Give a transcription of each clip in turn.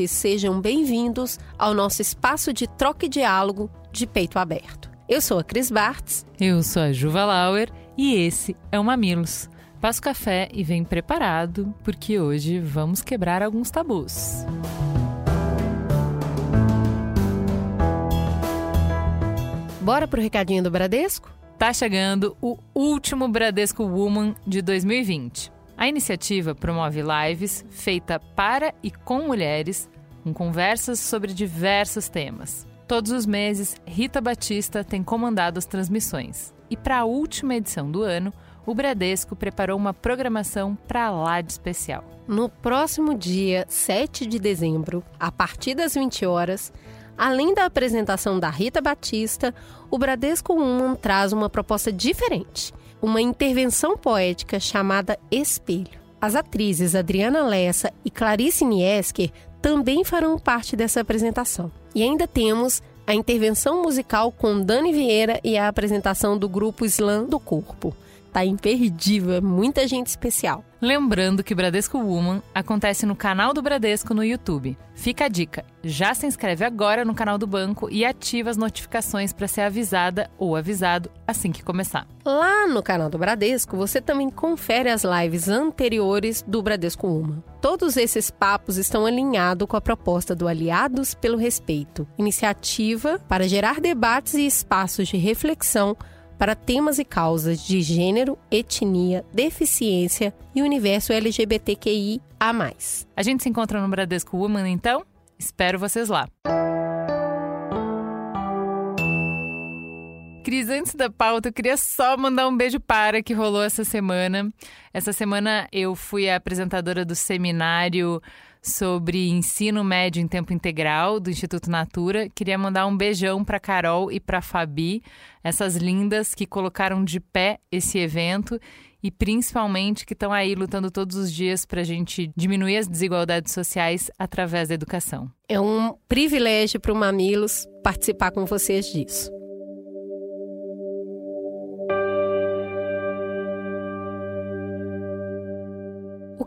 mamiletes, sejam bem-vindos ao nosso espaço de troca e diálogo de peito aberto. Eu sou a Cris Bartz. Eu sou a Juva Lauer e esse é o Mamilos. Passa o café e vem preparado, porque hoje vamos quebrar alguns tabus. Bora pro recadinho do Bradesco? Tá chegando o último Bradesco Woman de 2020. A iniciativa promove lives feita para e com mulheres, com conversas sobre diversos temas. Todos os meses, Rita Batista tem comandado as transmissões. E para a última edição do ano, o Bradesco preparou uma programação para lá de especial. No próximo dia 7 de dezembro, a partir das 20 horas, além da apresentação da Rita Batista, o Bradesco Woman traz uma proposta diferente uma intervenção poética chamada Espelho. As atrizes Adriana Lessa e Clarice Niesker também farão parte dessa apresentação. E ainda temos a intervenção musical com Dani Vieira e a apresentação do grupo Slam do Corpo tá imperdível, é muita gente especial. Lembrando que Bradesco Woman acontece no canal do Bradesco no YouTube. Fica a dica, já se inscreve agora no canal do banco e ativa as notificações para ser avisada ou avisado assim que começar. Lá no canal do Bradesco, você também confere as lives anteriores do Bradesco Woman. Todos esses papos estão alinhados com a proposta do Aliados pelo Respeito, iniciativa para gerar debates e espaços de reflexão para temas e causas de gênero, etnia, deficiência e universo LGBTQI a mais. A gente se encontra no Bradesco Woman então? Espero vocês lá. Cris, antes da pauta, eu queria só mandar um beijo para que rolou essa semana. Essa semana eu fui a apresentadora do seminário sobre ensino médio em tempo integral do Instituto Natura. Queria mandar um beijão para Carol e para Fabi, essas lindas que colocaram de pé esse evento e principalmente que estão aí lutando todos os dias para a gente diminuir as desigualdades sociais através da educação. É um privilégio para o Mamilos participar com vocês disso.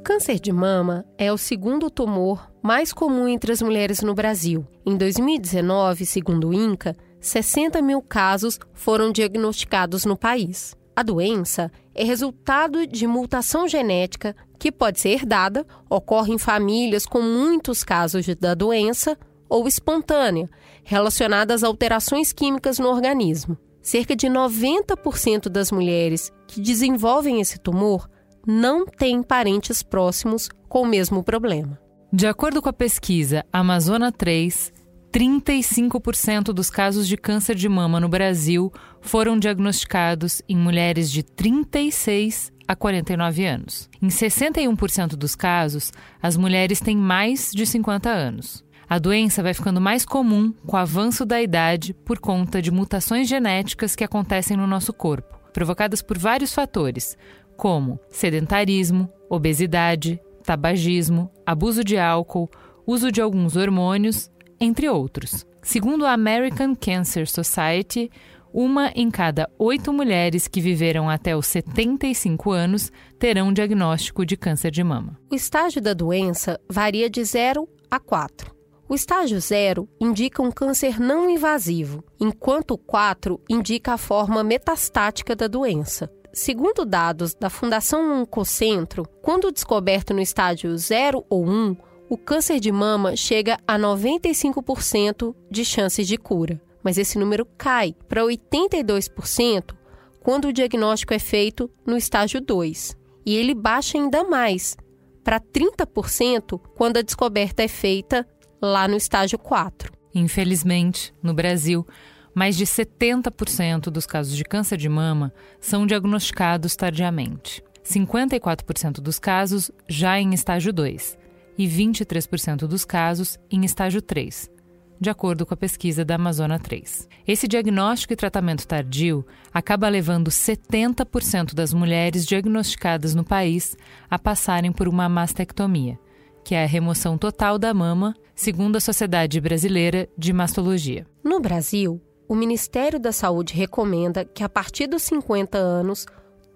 Câncer de mama é o segundo tumor mais comum entre as mulheres no Brasil. Em 2019, segundo o INCA, 60 mil casos foram diagnosticados no país. A doença é resultado de mutação genética que pode ser herdada, ocorre em famílias com muitos casos da doença ou espontânea, relacionada às alterações químicas no organismo. Cerca de 90% das mulheres que desenvolvem esse tumor não tem parentes próximos com o mesmo problema. De acordo com a pesquisa Amazona 3, 35% dos casos de câncer de mama no Brasil foram diagnosticados em mulheres de 36 a 49 anos. Em 61% dos casos, as mulheres têm mais de 50 anos. A doença vai ficando mais comum com o avanço da idade por conta de mutações genéticas que acontecem no nosso corpo, provocadas por vários fatores, como sedentarismo, obesidade, tabagismo, abuso de álcool, uso de alguns hormônios, entre outros. Segundo a American Cancer Society, uma em cada oito mulheres que viveram até os 75 anos terão um diagnóstico de câncer de mama. O estágio da doença varia de 0 a 4. O estágio 0 indica um câncer não invasivo, enquanto o 4 indica a forma metastática da doença. Segundo dados da Fundação Oncocentro, quando descoberto no estágio 0 ou 1, o câncer de mama chega a 95% de chances de cura, mas esse número cai para 82% quando o diagnóstico é feito no estágio 2, e ele baixa ainda mais para 30% quando a descoberta é feita lá no estágio 4. Infelizmente, no Brasil, mais de 70% dos casos de câncer de mama são diagnosticados tardiamente. 54% dos casos já em estágio 2 e 23% dos casos em estágio 3. de acordo com a pesquisa da Amazônia 3. Esse diagnóstico e tratamento tardio acaba levando 70% das mulheres diagnosticadas no país a passarem por uma mastectomia, que é a remoção total da mama, segundo a Sociedade Brasileira de Mastologia. No Brasil, o Ministério da Saúde recomenda que a partir dos 50 anos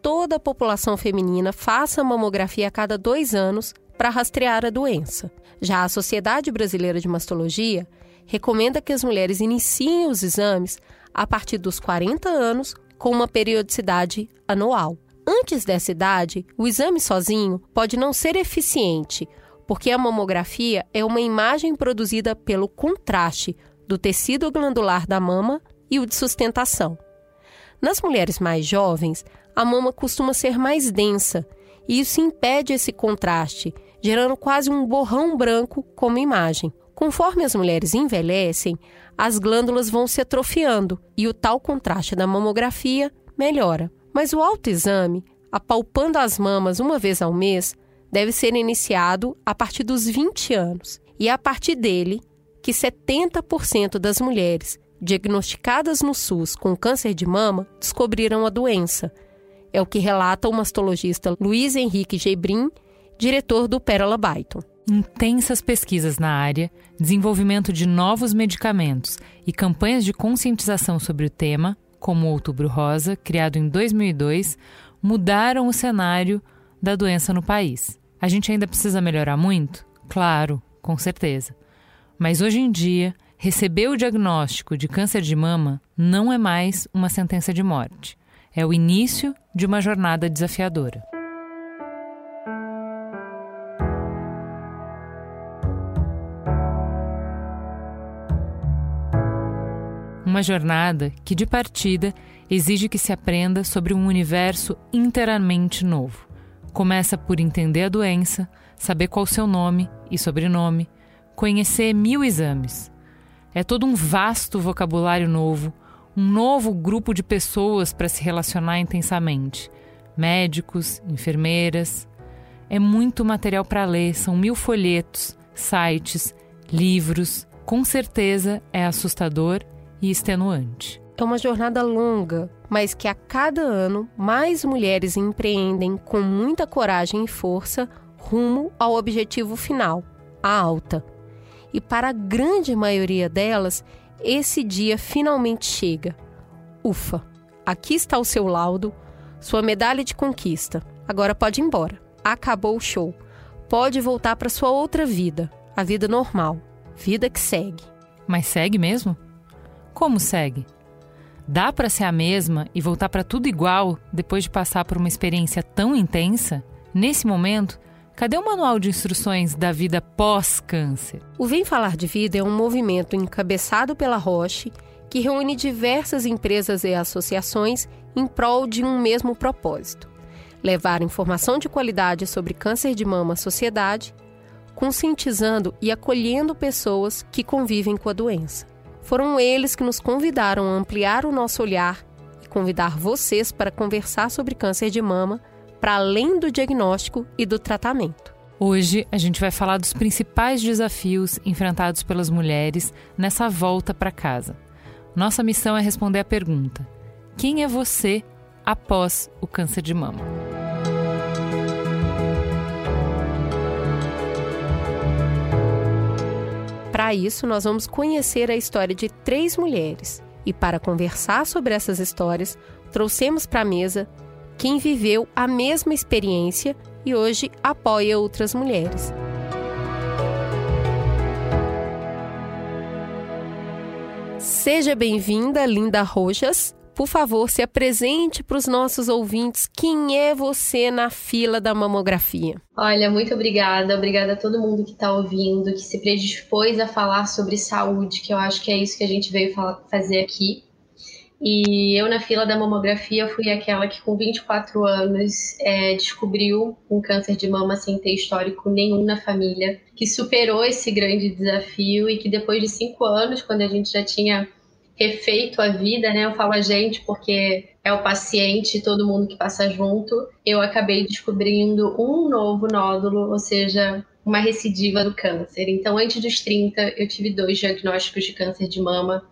toda a população feminina faça mamografia a cada dois anos para rastrear a doença. Já a Sociedade Brasileira de Mastologia recomenda que as mulheres iniciem os exames a partir dos 40 anos com uma periodicidade anual. Antes dessa idade, o exame sozinho pode não ser eficiente, porque a mamografia é uma imagem produzida pelo contraste do tecido glandular da mama e o de sustentação. Nas mulheres mais jovens, a mama costuma ser mais densa e isso impede esse contraste, gerando quase um borrão branco como imagem. Conforme as mulheres envelhecem, as glândulas vão se atrofiando e o tal contraste da mamografia melhora. Mas o autoexame, apalpando as mamas uma vez ao mês, deve ser iniciado a partir dos 20 anos. E é a partir dele que 70% das mulheres diagnosticadas no SUS com câncer de mama descobriram a doença. É o que relata o mastologista Luiz Henrique Gebrim, diretor do Pérola Byton intensas pesquisas na área, desenvolvimento de novos medicamentos e campanhas de conscientização sobre o tema, como o Outubro Rosa, criado em 2002, mudaram o cenário da doença no país. A gente ainda precisa melhorar muito? Claro, com certeza. Mas hoje em dia, receber o diagnóstico de câncer de mama não é mais uma sentença de morte. É o início de uma jornada desafiadora. Uma jornada que, de partida, exige que se aprenda sobre um universo inteiramente novo. Começa por entender a doença, saber qual seu nome e sobrenome, conhecer mil exames. É todo um vasto vocabulário novo, um novo grupo de pessoas para se relacionar intensamente. Médicos, enfermeiras. É muito material para ler, são mil folhetos, sites, livros. Com certeza é assustador e extenuante. É uma jornada longa, mas que a cada ano mais mulheres empreendem com muita coragem e força rumo ao objetivo final, a alta. E para a grande maioria delas, esse dia finalmente chega. Ufa, aqui está o seu laudo, sua medalha de conquista. Agora pode ir embora. Acabou o show. Pode voltar para sua outra vida, a vida normal, vida que segue. Mas segue mesmo? Como segue? Dá para ser a mesma e voltar para tudo igual depois de passar por uma experiência tão intensa? Nesse momento, cadê o manual de instruções da vida pós-câncer? O Vem Falar de Vida é um movimento encabeçado pela Roche que reúne diversas empresas e associações em prol de um mesmo propósito: levar informação de qualidade sobre câncer de mama à sociedade, conscientizando e acolhendo pessoas que convivem com a doença. Foram eles que nos convidaram a ampliar o nosso olhar e convidar vocês para conversar sobre câncer de mama, para além do diagnóstico e do tratamento. Hoje a gente vai falar dos principais desafios enfrentados pelas mulheres nessa volta para casa. Nossa missão é responder a pergunta: quem é você após o câncer de mama? Para isso, nós vamos conhecer a história de três mulheres. E para conversar sobre essas histórias, trouxemos para a mesa quem viveu a mesma experiência e hoje apoia outras mulheres. Seja bem-vinda, Linda Rojas. Por favor, se apresente para os nossos ouvintes. Quem é você na fila da mamografia? Olha, muito obrigada. Obrigada a todo mundo que está ouvindo, que se predispôs a falar sobre saúde, que eu acho que é isso que a gente veio fazer aqui. E eu, na fila da mamografia, fui aquela que, com 24 anos, é, descobriu um câncer de mama sem ter histórico nenhum na família, que superou esse grande desafio e que, depois de cinco anos, quando a gente já tinha refeito a vida, né? Eu falo a gente porque é o paciente, todo mundo que passa junto. Eu acabei descobrindo um novo nódulo, ou seja, uma recidiva do câncer. Então, antes dos 30, eu tive dois diagnósticos de câncer de mama.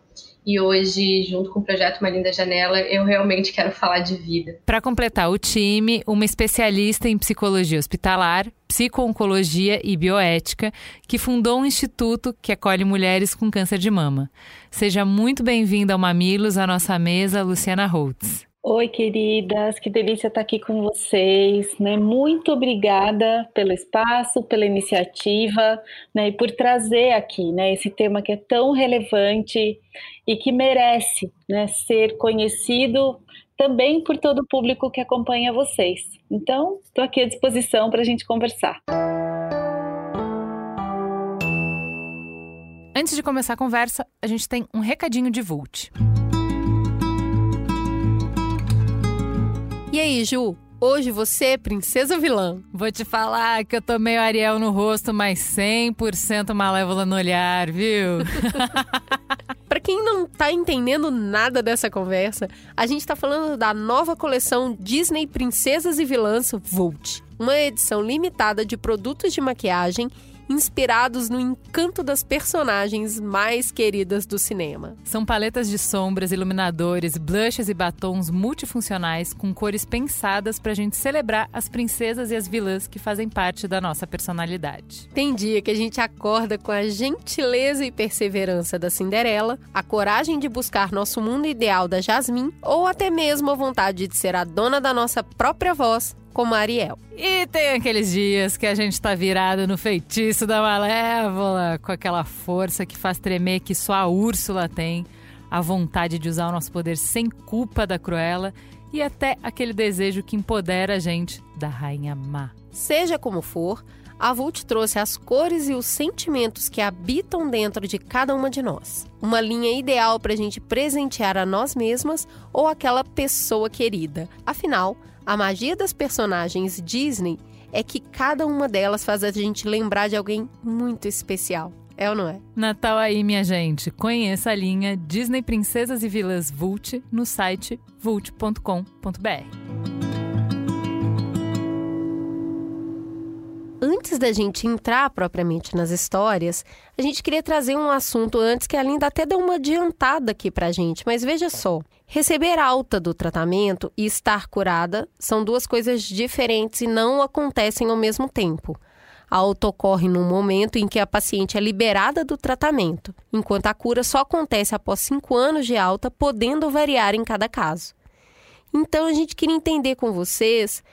E hoje, junto com o projeto Uma Linda Janela, eu realmente quero falar de vida. Para completar o time, uma especialista em psicologia hospitalar, psico-oncologia e bioética, que fundou um instituto que acolhe mulheres com câncer de mama. Seja muito bem-vinda ao Mamilos, à nossa mesa, Luciana Holtz. Oi, queridas, que delícia estar aqui com vocês, né? Muito obrigada pelo espaço, pela iniciativa, né? E por trazer aqui, né? Esse tema que é tão relevante e que merece, né? Ser conhecido também por todo o público que acompanha vocês. Então, estou aqui à disposição para a gente conversar. Antes de começar a conversa, a gente tem um recadinho de Vult. E aí, Ju? Hoje você é princesa vilã. Vou te falar que eu tô meio Ariel no rosto, mas 100% malévola no olhar, viu? Para quem não tá entendendo nada dessa conversa, a gente tá falando da nova coleção Disney Princesas e Vilãs Volt. Uma edição limitada de produtos de maquiagem inspirados no encanto das personagens mais queridas do cinema. São paletas de sombras, iluminadores, blushes e batons multifuncionais com cores pensadas para a gente celebrar as princesas e as vilãs que fazem parte da nossa personalidade. Tem dia que a gente acorda com a gentileza e perseverança da Cinderela, a coragem de buscar nosso mundo ideal da Jasmine ou até mesmo a vontade de ser a dona da nossa própria voz como Ariel. E tem aqueles dias que a gente tá virado no feitiço da Malévola, com aquela força que faz tremer que só a Úrsula tem, a vontade de usar o nosso poder sem culpa da Cruella e até aquele desejo que empodera a gente da Rainha Má. Seja como for, a Vult trouxe as cores e os sentimentos que habitam dentro de cada uma de nós. Uma linha ideal para a gente presentear a nós mesmas ou aquela pessoa querida. Afinal, a magia das personagens Disney é que cada uma delas faz a gente lembrar de alguém muito especial. É ou não é? Natal aí, minha gente. Conheça a linha Disney Princesas e Vilas Vult no site vult.com.br. Antes da gente entrar propriamente nas histórias, a gente queria trazer um assunto antes que a Linda até deu uma adiantada aqui pra gente, mas veja só. Receber alta do tratamento e estar curada são duas coisas diferentes e não acontecem ao mesmo tempo. A alta ocorre no momento em que a paciente é liberada do tratamento, enquanto a cura só acontece após cinco anos de alta, podendo variar em cada caso. Então a gente queria entender com vocês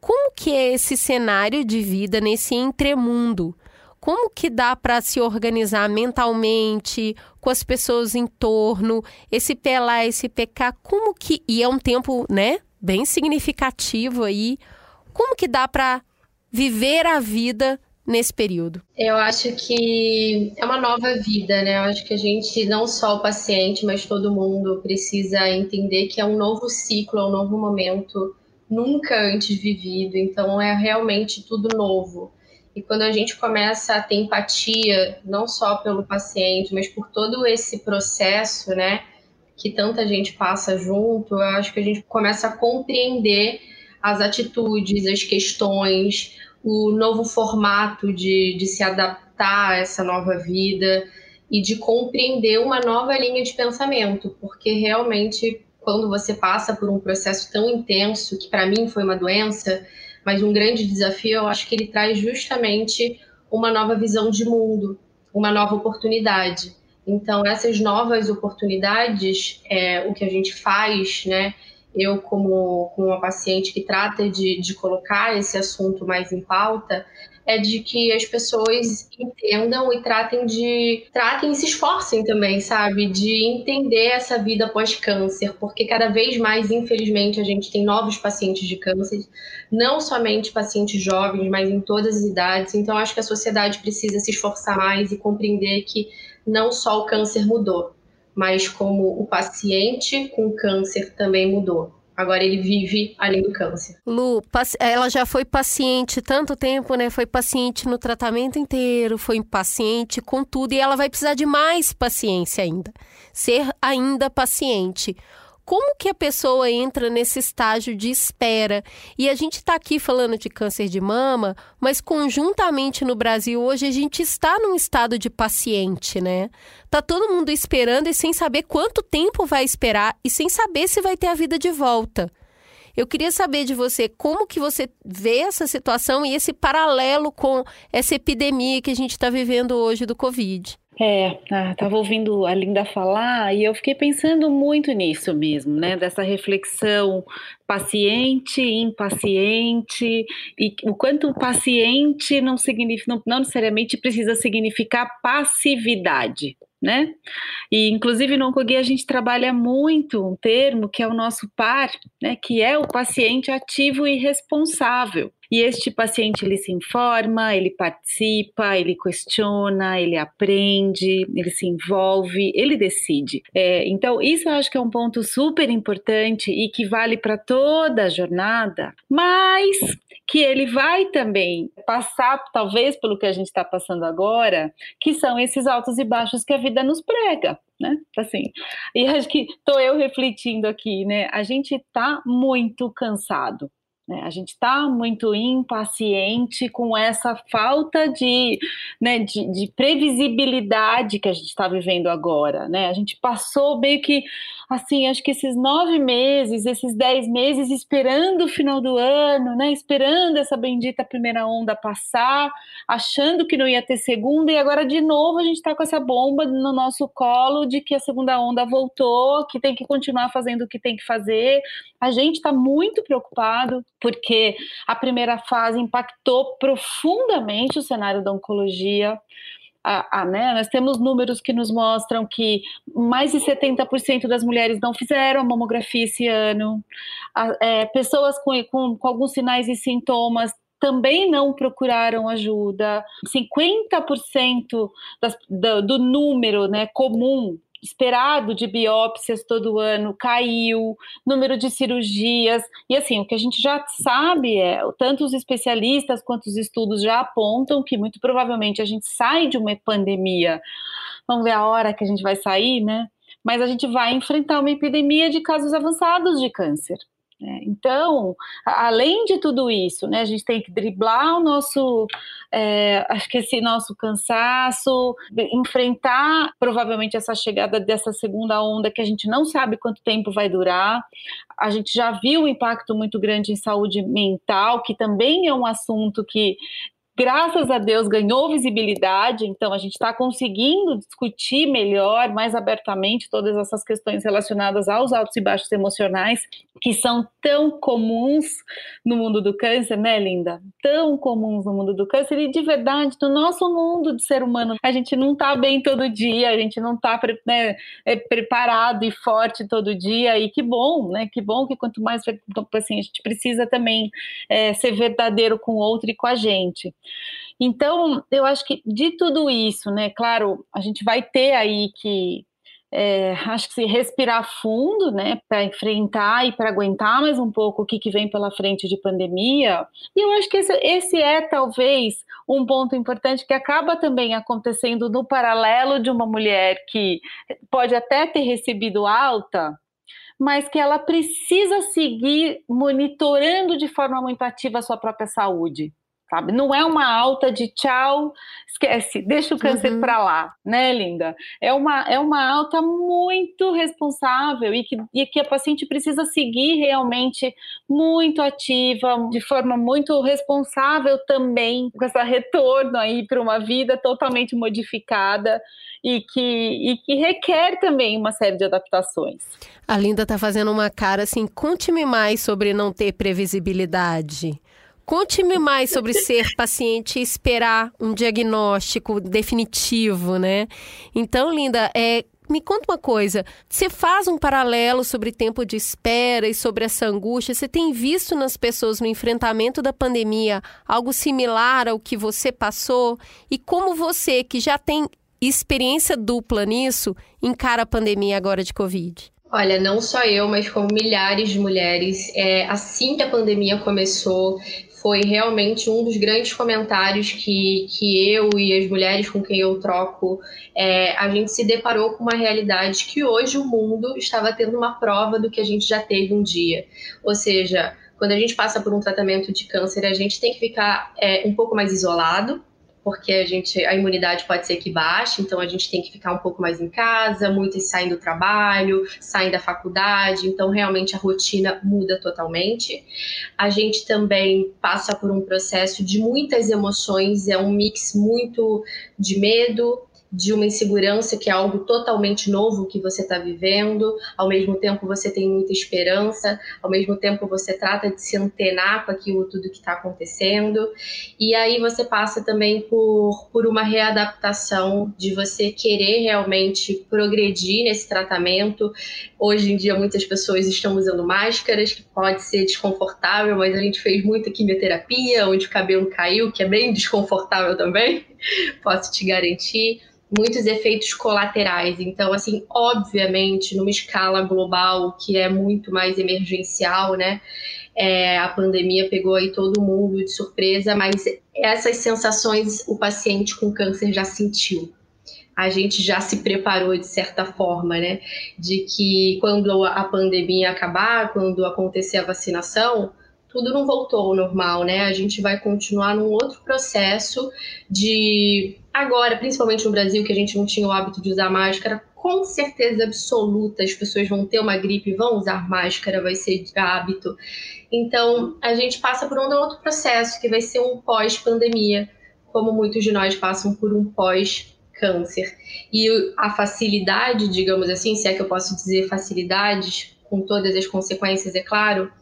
como que é esse cenário de vida nesse entremundo? Como que dá para se organizar mentalmente, com as pessoas em torno, esse lá, esse PK, como que e é um tempo, né, bem significativo aí. Como que dá para viver a vida nesse período? Eu acho que é uma nova vida, né? Eu acho que a gente, não só o paciente, mas todo mundo precisa entender que é um novo ciclo, é um novo momento nunca antes vivido, então é realmente tudo novo. E quando a gente começa a ter empatia, não só pelo paciente, mas por todo esse processo, né, que tanta gente passa junto, eu acho que a gente começa a compreender as atitudes, as questões, o novo formato de, de se adaptar a essa nova vida e de compreender uma nova linha de pensamento, porque realmente quando você passa por um processo tão intenso, que para mim foi uma doença, mas um grande desafio, eu acho que ele traz justamente uma nova visão de mundo, uma nova oportunidade. Então, essas novas oportunidades, é, o que a gente faz, né? Eu, como, como uma paciente que trata de, de colocar esse assunto mais em pauta, é de que as pessoas entendam e tratem de tratem e se esforcem também, sabe, de entender essa vida pós-câncer, porque cada vez mais, infelizmente, a gente tem novos pacientes de câncer, não somente pacientes jovens, mas em todas as idades. Então, acho que a sociedade precisa se esforçar mais e compreender que não só o câncer mudou, mas como o paciente com câncer também mudou. Agora ele vive além do câncer. Lu, ela já foi paciente tanto tempo, né? Foi paciente no tratamento inteiro, foi paciente com tudo e ela vai precisar de mais paciência ainda. Ser ainda paciente. Como que a pessoa entra nesse estágio de espera? E a gente está aqui falando de câncer de mama, mas conjuntamente no Brasil hoje a gente está num estado de paciente, né? Tá todo mundo esperando e sem saber quanto tempo vai esperar e sem saber se vai ter a vida de volta. Eu queria saber de você como que você vê essa situação e esse paralelo com essa epidemia que a gente está vivendo hoje do Covid. É, estava ah, ouvindo a Linda falar e eu fiquei pensando muito nisso mesmo, né? Dessa reflexão paciente, impaciente, e o quanto paciente não significa, não, não necessariamente precisa significar passividade, né? E inclusive no Oncoguia a gente trabalha muito um termo que é o nosso par, né? Que é o paciente ativo e responsável. E este paciente ele se informa, ele participa, ele questiona, ele aprende, ele se envolve, ele decide. É, então, isso eu acho que é um ponto super importante e que vale para toda a jornada, mas que ele vai também passar, talvez, pelo que a gente está passando agora, que são esses altos e baixos que a vida nos prega. Né? Assim, e acho que estou eu refletindo aqui, né? A gente está muito cansado? A gente está muito impaciente com essa falta de, né, de, de previsibilidade que a gente está vivendo agora. Né? A gente passou meio que assim, acho que esses nove meses, esses dez meses esperando o final do ano, né? Esperando essa bendita primeira onda passar, achando que não ia ter segunda, e agora de novo a gente está com essa bomba no nosso colo de que a segunda onda voltou, que tem que continuar fazendo o que tem que fazer. A gente está muito preocupado porque a primeira fase impactou profundamente o cenário da oncologia a, a, né, nós temos números que nos mostram que mais de 70% das mulheres não fizeram a mamografia esse ano, a, é, pessoas com, com, com alguns sinais e sintomas também não procuraram ajuda. 50% das, do, do número né, comum esperado de biópsias todo ano caiu, número de cirurgias, e assim, o que a gente já sabe é, tanto os especialistas quanto os estudos já apontam que muito provavelmente a gente sai de uma pandemia, vamos ver a hora que a gente vai sair, né? Mas a gente vai enfrentar uma epidemia de casos avançados de câncer. Né? Então, além de tudo isso, né, a gente tem que driblar o nosso, é, acho que esse nosso cansaço, enfrentar provavelmente essa chegada dessa segunda onda que a gente não sabe quanto tempo vai durar. A gente já viu um impacto muito grande em saúde mental, que também é um assunto que graças a Deus, ganhou visibilidade, então a gente está conseguindo discutir melhor, mais abertamente, todas essas questões relacionadas aos altos e baixos emocionais, que são tão comuns no mundo do câncer, né, Linda? Tão comuns no mundo do câncer, e de verdade, no nosso mundo de ser humano, a gente não está bem todo dia, a gente não está né, é, preparado e forte todo dia, e que bom, né? Que bom que quanto mais assim, a gente precisa também é, ser verdadeiro com o outro e com a gente. Então, eu acho que de tudo isso, né, claro, a gente vai ter aí que é, acho que se respirar fundo, né, para enfrentar e para aguentar mais um pouco o que, que vem pela frente de pandemia. E eu acho que esse, esse, é talvez um ponto importante que acaba também acontecendo no paralelo de uma mulher que pode até ter recebido alta, mas que ela precisa seguir monitorando de forma muito ativa a sua própria saúde sabe? Não é uma alta de tchau, esquece, deixa o câncer uhum. para lá, né, linda? É uma, é uma alta muito responsável e que, e que a paciente precisa seguir realmente muito ativa, de forma muito responsável também, com esse retorno aí para uma vida totalmente modificada e que, e que requer também uma série de adaptações. A Linda está fazendo uma cara assim, conte-me mais sobre não ter previsibilidade. Conte-me mais sobre ser paciente e esperar um diagnóstico definitivo, né? Então, Linda, é, me conta uma coisa. Você faz um paralelo sobre tempo de espera e sobre essa angústia? Você tem visto nas pessoas no enfrentamento da pandemia algo similar ao que você passou? E como você, que já tem experiência dupla nisso, encara a pandemia agora de Covid? Olha, não só eu, mas como milhares de mulheres, é, assim que a pandemia começou, foi realmente um dos grandes comentários que, que eu e as mulheres com quem eu troco, é, a gente se deparou com uma realidade que hoje o mundo estava tendo uma prova do que a gente já teve um dia. Ou seja, quando a gente passa por um tratamento de câncer, a gente tem que ficar é, um pouco mais isolado, porque a gente a imunidade pode ser que baixe, então a gente tem que ficar um pouco mais em casa, muitos saem do trabalho, saem da faculdade, então realmente a rotina muda totalmente. A gente também passa por um processo de muitas emoções, é um mix muito de medo, de uma insegurança que é algo totalmente novo que você está vivendo, ao mesmo tempo você tem muita esperança, ao mesmo tempo você trata de se antenar com aquilo tudo que está acontecendo, e aí você passa também por, por uma readaptação de você querer realmente progredir nesse tratamento. Hoje em dia muitas pessoas estão usando máscaras, que pode ser desconfortável, mas a gente fez muita quimioterapia, onde o cabelo caiu, que é bem desconfortável também, posso te garantir muitos efeitos colaterais. Então, assim, obviamente, numa escala global que é muito mais emergencial, né? É, a pandemia pegou aí todo mundo de surpresa, mas essas sensações o paciente com câncer já sentiu. A gente já se preparou de certa forma, né? De que quando a pandemia acabar, quando acontecer a vacinação, tudo não voltou ao normal, né? A gente vai continuar num outro processo de agora, principalmente no Brasil, que a gente não tinha o hábito de usar máscara, com certeza absoluta as pessoas vão ter uma gripe, vão usar máscara, vai ser de hábito. Então, a gente passa por um outro processo que vai ser um pós-pandemia, como muitos de nós passam por um pós-câncer. E a facilidade, digamos assim, se é que eu posso dizer facilidades, com todas as consequências, é claro,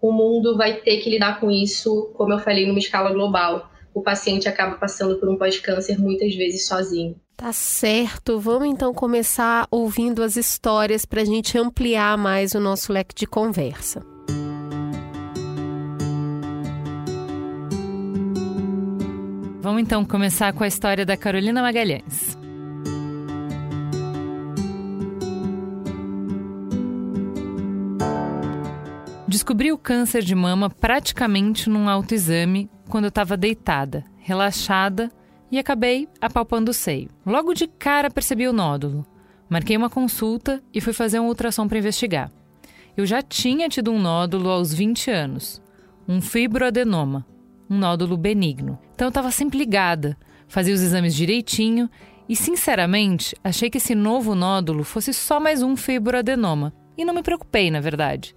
o mundo vai ter que lidar com isso, como eu falei, numa escala global. O paciente acaba passando por um pós-câncer muitas vezes sozinho. Tá certo. Vamos então começar ouvindo as histórias para a gente ampliar mais o nosso leque de conversa. Vamos então começar com a história da Carolina Magalhães. Descobri o câncer de mama praticamente num autoexame quando eu estava deitada, relaxada e acabei apalpando o seio. Logo de cara percebi o nódulo. Marquei uma consulta e fui fazer um ultrassom para investigar. Eu já tinha tido um nódulo aos 20 anos, um fibroadenoma, um nódulo benigno. Então eu estava sempre ligada, fazia os exames direitinho e, sinceramente, achei que esse novo nódulo fosse só mais um fibroadenoma. E não me preocupei, na verdade.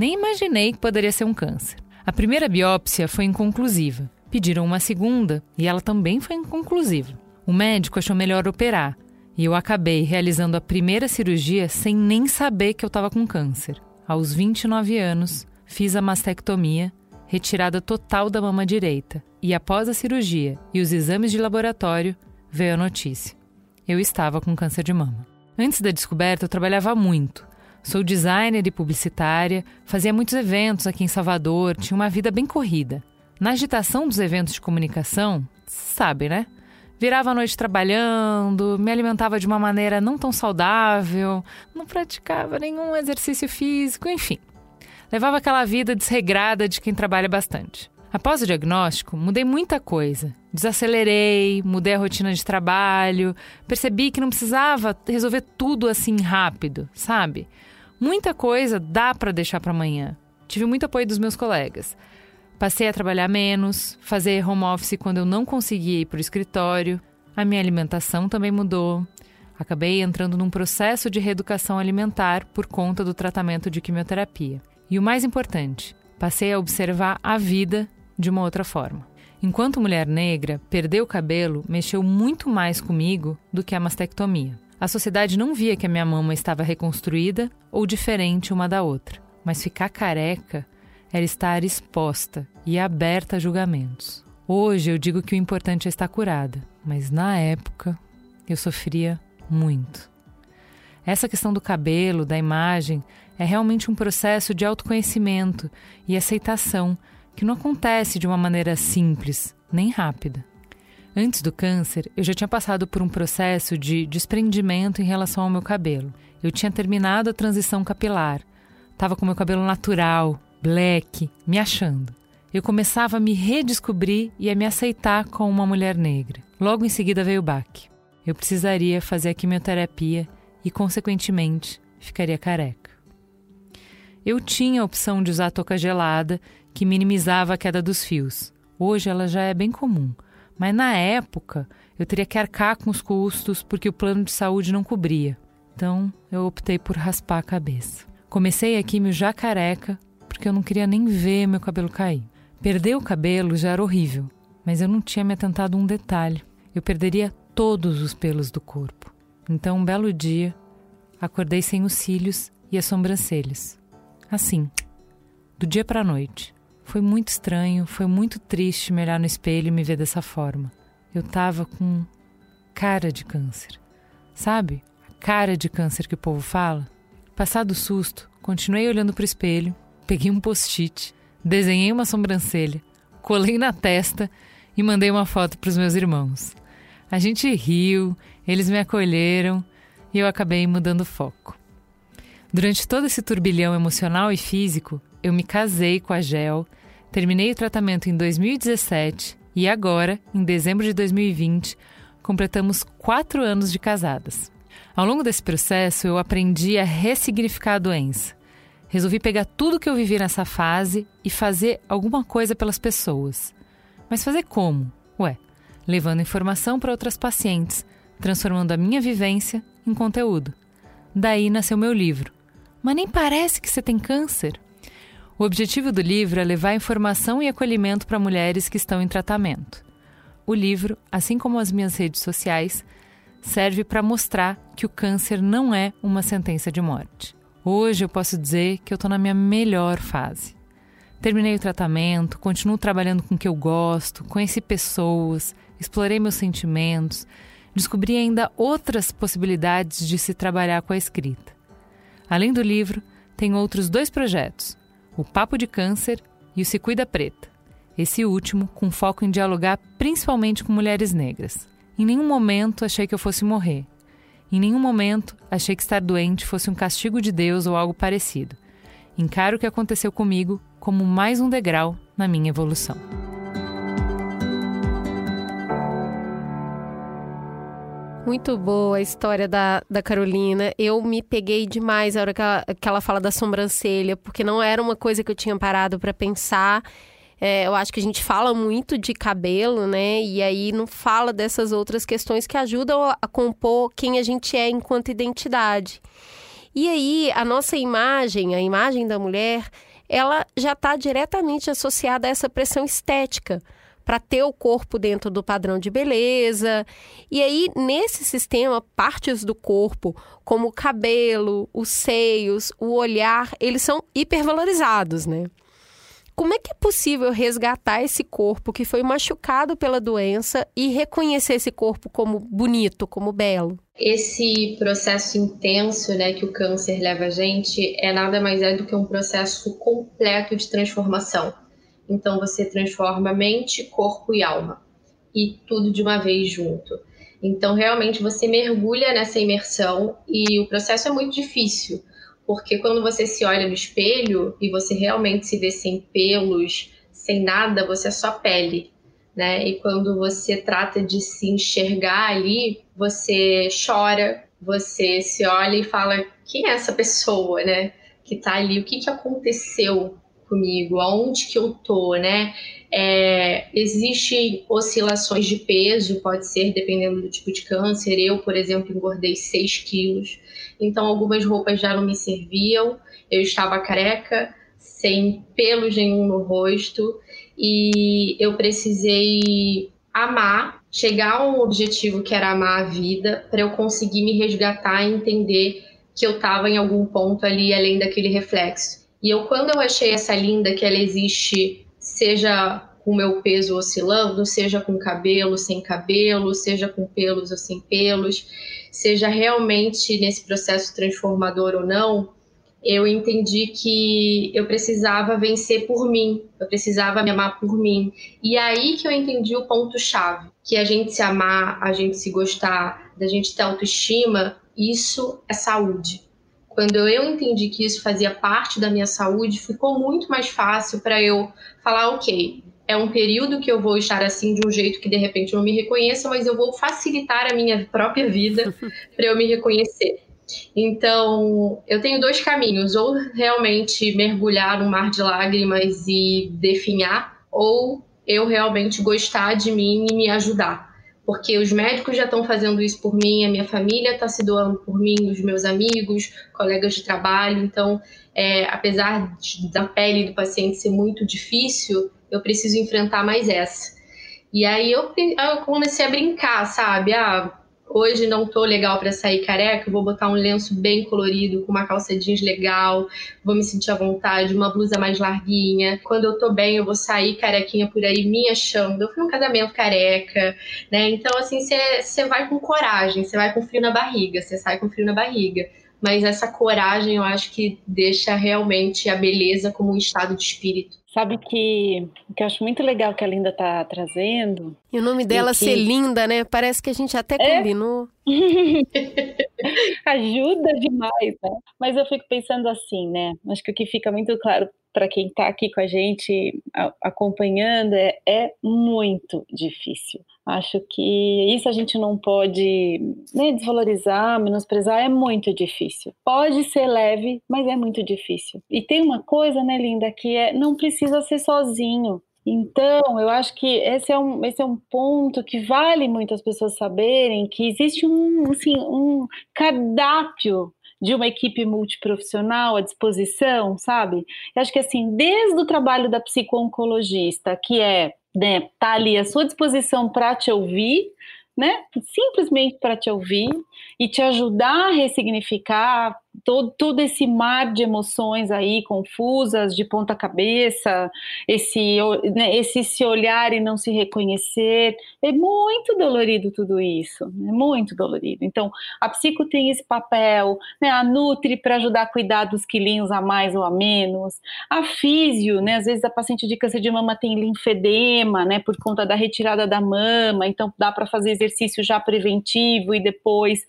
Nem imaginei que poderia ser um câncer. A primeira biópsia foi inconclusiva. Pediram uma segunda e ela também foi inconclusiva. O médico achou melhor operar e eu acabei realizando a primeira cirurgia sem nem saber que eu estava com câncer. Aos 29 anos, fiz a mastectomia, retirada total da mama direita, e após a cirurgia e os exames de laboratório, veio a notícia. Eu estava com câncer de mama. Antes da descoberta, eu trabalhava muito Sou designer e publicitária, fazia muitos eventos aqui em Salvador, tinha uma vida bem corrida. Na agitação dos eventos de comunicação, sabe, né? Virava a noite trabalhando, me alimentava de uma maneira não tão saudável, não praticava nenhum exercício físico, enfim. Levava aquela vida desregrada de quem trabalha bastante. Após o diagnóstico, mudei muita coisa. Desacelerei, mudei a rotina de trabalho, percebi que não precisava resolver tudo assim rápido, sabe? Muita coisa dá para deixar para amanhã. Tive muito apoio dos meus colegas. Passei a trabalhar menos, fazer home office quando eu não conseguia ir para o escritório. A minha alimentação também mudou. Acabei entrando num processo de reeducação alimentar por conta do tratamento de quimioterapia. E o mais importante, passei a observar a vida de uma outra forma. Enquanto mulher negra, perder o cabelo mexeu muito mais comigo do que a mastectomia. A sociedade não via que a minha mama estava reconstruída ou diferente uma da outra, mas ficar careca era estar exposta e aberta a julgamentos. Hoje eu digo que o importante é estar curada, mas na época eu sofria muito. Essa questão do cabelo, da imagem, é realmente um processo de autoconhecimento e aceitação que não acontece de uma maneira simples nem rápida. Antes do câncer, eu já tinha passado por um processo de desprendimento em relação ao meu cabelo. Eu tinha terminado a transição capilar, estava com meu cabelo natural, black, me achando. eu começava a me redescobrir e a me aceitar como uma mulher negra. Logo em seguida veio o baque. Eu precisaria fazer a quimioterapia e, consequentemente, ficaria careca. Eu tinha a opção de usar touca gelada, que minimizava a queda dos fios. Hoje ela já é bem comum, mas na época eu teria que arcar com os custos porque o plano de saúde não cobria. Então eu optei por raspar a cabeça. Comecei a quimio já careca porque eu não queria nem ver meu cabelo cair. Perder o cabelo já era horrível, mas eu não tinha me atentado um detalhe. Eu perderia todos os pelos do corpo. Então, um belo dia, acordei sem os cílios e as sobrancelhas. Assim, do dia para a noite. Foi muito estranho, foi muito triste me olhar no espelho e me ver dessa forma. Eu tava com cara de câncer. Sabe? A cara de câncer que o povo fala. Passado o susto, continuei olhando para o espelho, peguei um post-it desenhei uma sobrancelha, colei na testa e mandei uma foto para os meus irmãos. A gente riu, eles me acolheram e eu acabei mudando foco. Durante todo esse turbilhão emocional e físico, eu me casei com a Gel, terminei o tratamento em 2017 e agora, em dezembro de 2020, completamos quatro anos de casadas. Ao longo desse processo, eu aprendi a ressignificar a doença, Resolvi pegar tudo que eu vivi nessa fase e fazer alguma coisa pelas pessoas. Mas fazer como? Ué, levando informação para outras pacientes, transformando a minha vivência em conteúdo. Daí nasceu meu livro. Mas nem parece que você tem câncer. O objetivo do livro é levar informação e acolhimento para mulheres que estão em tratamento. O livro, assim como as minhas redes sociais, serve para mostrar que o câncer não é uma sentença de morte. Hoje eu posso dizer que eu estou na minha melhor fase. Terminei o tratamento, continuo trabalhando com o que eu gosto, conheci pessoas, explorei meus sentimentos, descobri ainda outras possibilidades de se trabalhar com a escrita. Além do livro, tem outros dois projetos: o Papo de Câncer e o Se Cuida Preta. Esse último com foco em dialogar principalmente com mulheres negras. Em nenhum momento achei que eu fosse morrer. Em nenhum momento achei que estar doente fosse um castigo de Deus ou algo parecido. Encaro o que aconteceu comigo como mais um degrau na minha evolução. Muito boa a história da, da Carolina. Eu me peguei demais a hora que ela, que ela fala da sobrancelha, porque não era uma coisa que eu tinha parado para pensar. É, eu acho que a gente fala muito de cabelo, né? E aí não fala dessas outras questões que ajudam a compor quem a gente é enquanto identidade. E aí a nossa imagem, a imagem da mulher, ela já está diretamente associada a essa pressão estética para ter o corpo dentro do padrão de beleza. E aí, nesse sistema, partes do corpo, como o cabelo, os seios, o olhar, eles são hipervalorizados, né? Como é que é possível resgatar esse corpo que foi machucado pela doença e reconhecer esse corpo como bonito, como belo? Esse processo intenso, né, que o câncer leva a gente, é nada mais é do que um processo completo de transformação. Então você transforma mente, corpo e alma, e tudo de uma vez junto. Então realmente você mergulha nessa imersão e o processo é muito difícil porque quando você se olha no espelho e você realmente se vê sem pelos, sem nada, você é só pele, né? E quando você trata de se enxergar ali, você chora, você se olha e fala: quem é essa pessoa, né? Que tá ali, o que, que aconteceu comigo, aonde que eu tô, né? É, existem oscilações de peso, pode ser dependendo do tipo de câncer. Eu, por exemplo, engordei 6 quilos, então algumas roupas já não me serviam. Eu estava careca, sem pelos nenhum no rosto, e eu precisei amar, chegar a um objetivo que era amar a vida, para eu conseguir me resgatar e entender que eu estava em algum ponto ali além daquele reflexo. E eu, quando eu achei essa linda, que ela existe seja com meu peso oscilando, seja com cabelo, sem cabelo, seja com pelos ou sem pelos, seja realmente nesse processo transformador ou não, eu entendi que eu precisava vencer por mim, eu precisava me amar por mim. E aí que eu entendi o ponto-chave, que a gente se amar, a gente se gostar, da gente ter autoestima, isso é saúde. Quando eu entendi que isso fazia parte da minha saúde, ficou muito mais fácil para eu falar, ok, é um período que eu vou estar assim de um jeito que de repente não me reconheça, mas eu vou facilitar a minha própria vida para eu me reconhecer. Então, eu tenho dois caminhos: ou realmente mergulhar no mar de lágrimas e definhar, ou eu realmente gostar de mim e me ajudar. Porque os médicos já estão fazendo isso por mim, a minha família está se doando por mim, os meus amigos, colegas de trabalho. Então, é, apesar de, da pele do paciente ser muito difícil, eu preciso enfrentar mais essa. E aí eu, eu comecei a brincar, sabe? Ah, hoje não tô legal para sair careca, vou botar um lenço bem colorido, com uma calça jeans legal, vou me sentir à vontade, uma blusa mais larguinha. Quando eu tô bem, eu vou sair carequinha por aí me achando. Eu fui num casamento careca, né? Então, assim, você vai com coragem, você vai com frio na barriga, você sai com frio na barriga mas essa coragem eu acho que deixa realmente a beleza como um estado de espírito. Sabe que o que eu acho muito legal que a Linda tá trazendo. E o nome dela que... ser Linda, né? Parece que a gente até é? combinou. Ajuda demais, né? Mas eu fico pensando assim, né? Acho que o que fica muito claro para quem está aqui com a gente acompanhando é, é muito difícil. Acho que isso a gente não pode né, desvalorizar, menosprezar, é muito difícil. Pode ser leve, mas é muito difícil. E tem uma coisa, né, Linda, que é não precisa ser sozinho. Então, eu acho que esse é um, esse é um ponto que vale muito as pessoas saberem que existe um, assim, um cardápio de uma equipe multiprofissional à disposição, sabe? Eu acho que assim, desde o trabalho da psico-oncologista, que é né, tá ali à sua disposição para te ouvir, né? Simplesmente para te ouvir e te ajudar a ressignificar todo, todo esse mar de emoções aí confusas, de ponta cabeça, esse, né, esse se olhar e não se reconhecer. É muito dolorido tudo isso, é muito dolorido. Então, a psico tem esse papel, né, a Nutri para ajudar a cuidar dos quilinhos a mais ou a menos, a físio, né, às vezes a paciente de câncer de mama tem linfedema, né, por conta da retirada da mama, então dá para fazer exercício já preventivo e depois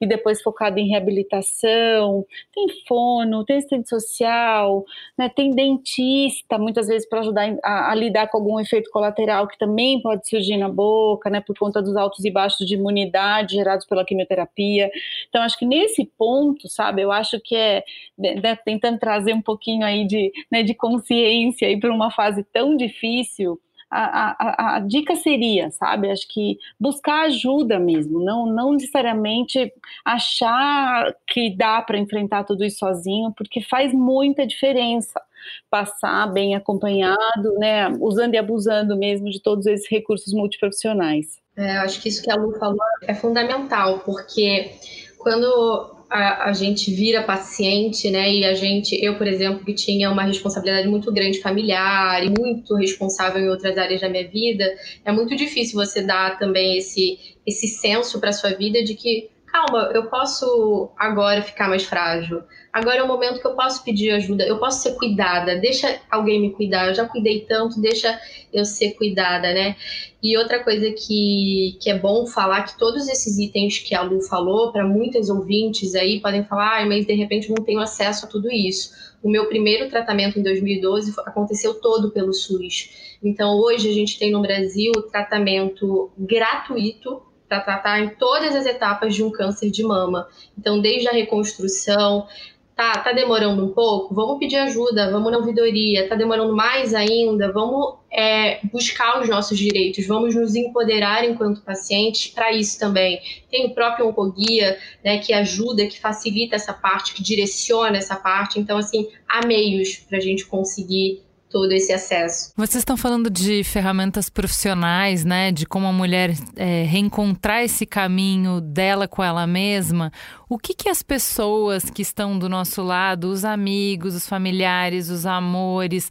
e depois focado em reabilitação tem fono, tem assistente social, né, tem dentista, muitas vezes para ajudar a, a, lidar com algum efeito colateral que também pode surgir na boca, né, por conta dos altos e baixos de imunidade gerados pela quimioterapia. Então, acho que nesse ponto, sabe, eu acho que é né, né tentando trazer um pouquinho aí de, né, de consciência para uma fase tão difícil a, a, a, dica seria, sabe? Acho que buscar ajuda mesmo, não, não necessariamente achar que dá para enfrentar tudo isso sozinho, porque faz muita diferença passar bem acompanhado, né? Usando e abusando mesmo de todos esses recursos multiprofissionais. É, eu acho que isso que a Lu falou é fundamental, porque quando a, a, gente vira paciente, né? E a gente, eu, por exemplo, que tinha uma responsabilidade muito grande familiar e muito responsável em outras áreas da minha vida, é muito difícil você dar também esse, esse senso para sua vida de que calma, eu posso agora ficar mais frágil. Agora é o momento que eu posso pedir ajuda, eu posso ser cuidada, deixa alguém me cuidar. Eu já cuidei tanto, deixa eu ser cuidada, né? E outra coisa que, que é bom falar que todos esses itens que a Lu falou, para muitas ouvintes aí podem falar, ah, mas de repente não tenho acesso a tudo isso. O meu primeiro tratamento em 2012 aconteceu todo pelo SUS. Então hoje a gente tem no Brasil tratamento gratuito para tratar em todas as etapas de um câncer de mama. Então, desde a reconstrução, tá, tá demorando um pouco, vamos pedir ajuda, vamos na ouvidoria, tá demorando mais ainda, vamos é, buscar os nossos direitos, vamos nos empoderar enquanto pacientes para isso também. Tem o próprio Oncoguia, né, que ajuda, que facilita essa parte, que direciona essa parte. Então, assim, há meios para a gente conseguir todo esse acesso. Vocês estão falando de ferramentas profissionais, né? De como a mulher é, reencontrar esse caminho dela com ela mesma. O que, que as pessoas que estão do nosso lado, os amigos, os familiares, os amores,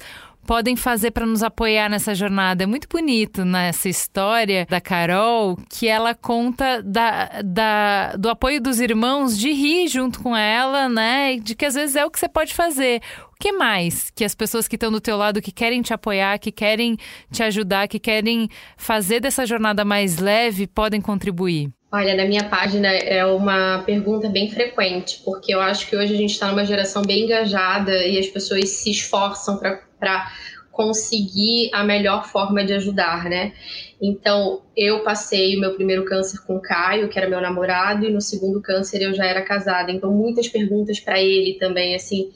podem fazer para nos apoiar nessa jornada. É muito bonito nessa história da Carol que ela conta da, da, do apoio dos irmãos de rir junto com ela, né? De que às vezes é o que você pode fazer. O que mais que as pessoas que estão do teu lado, que querem te apoiar, que querem te ajudar, que querem fazer dessa jornada mais leve, podem contribuir? Olha, na minha página é uma pergunta bem frequente, porque eu acho que hoje a gente está numa geração bem engajada e as pessoas se esforçam para conseguir a melhor forma de ajudar, né? Então, eu passei o meu primeiro câncer com o Caio, que era meu namorado, e no segundo câncer eu já era casada. Então, muitas perguntas para ele também, assim,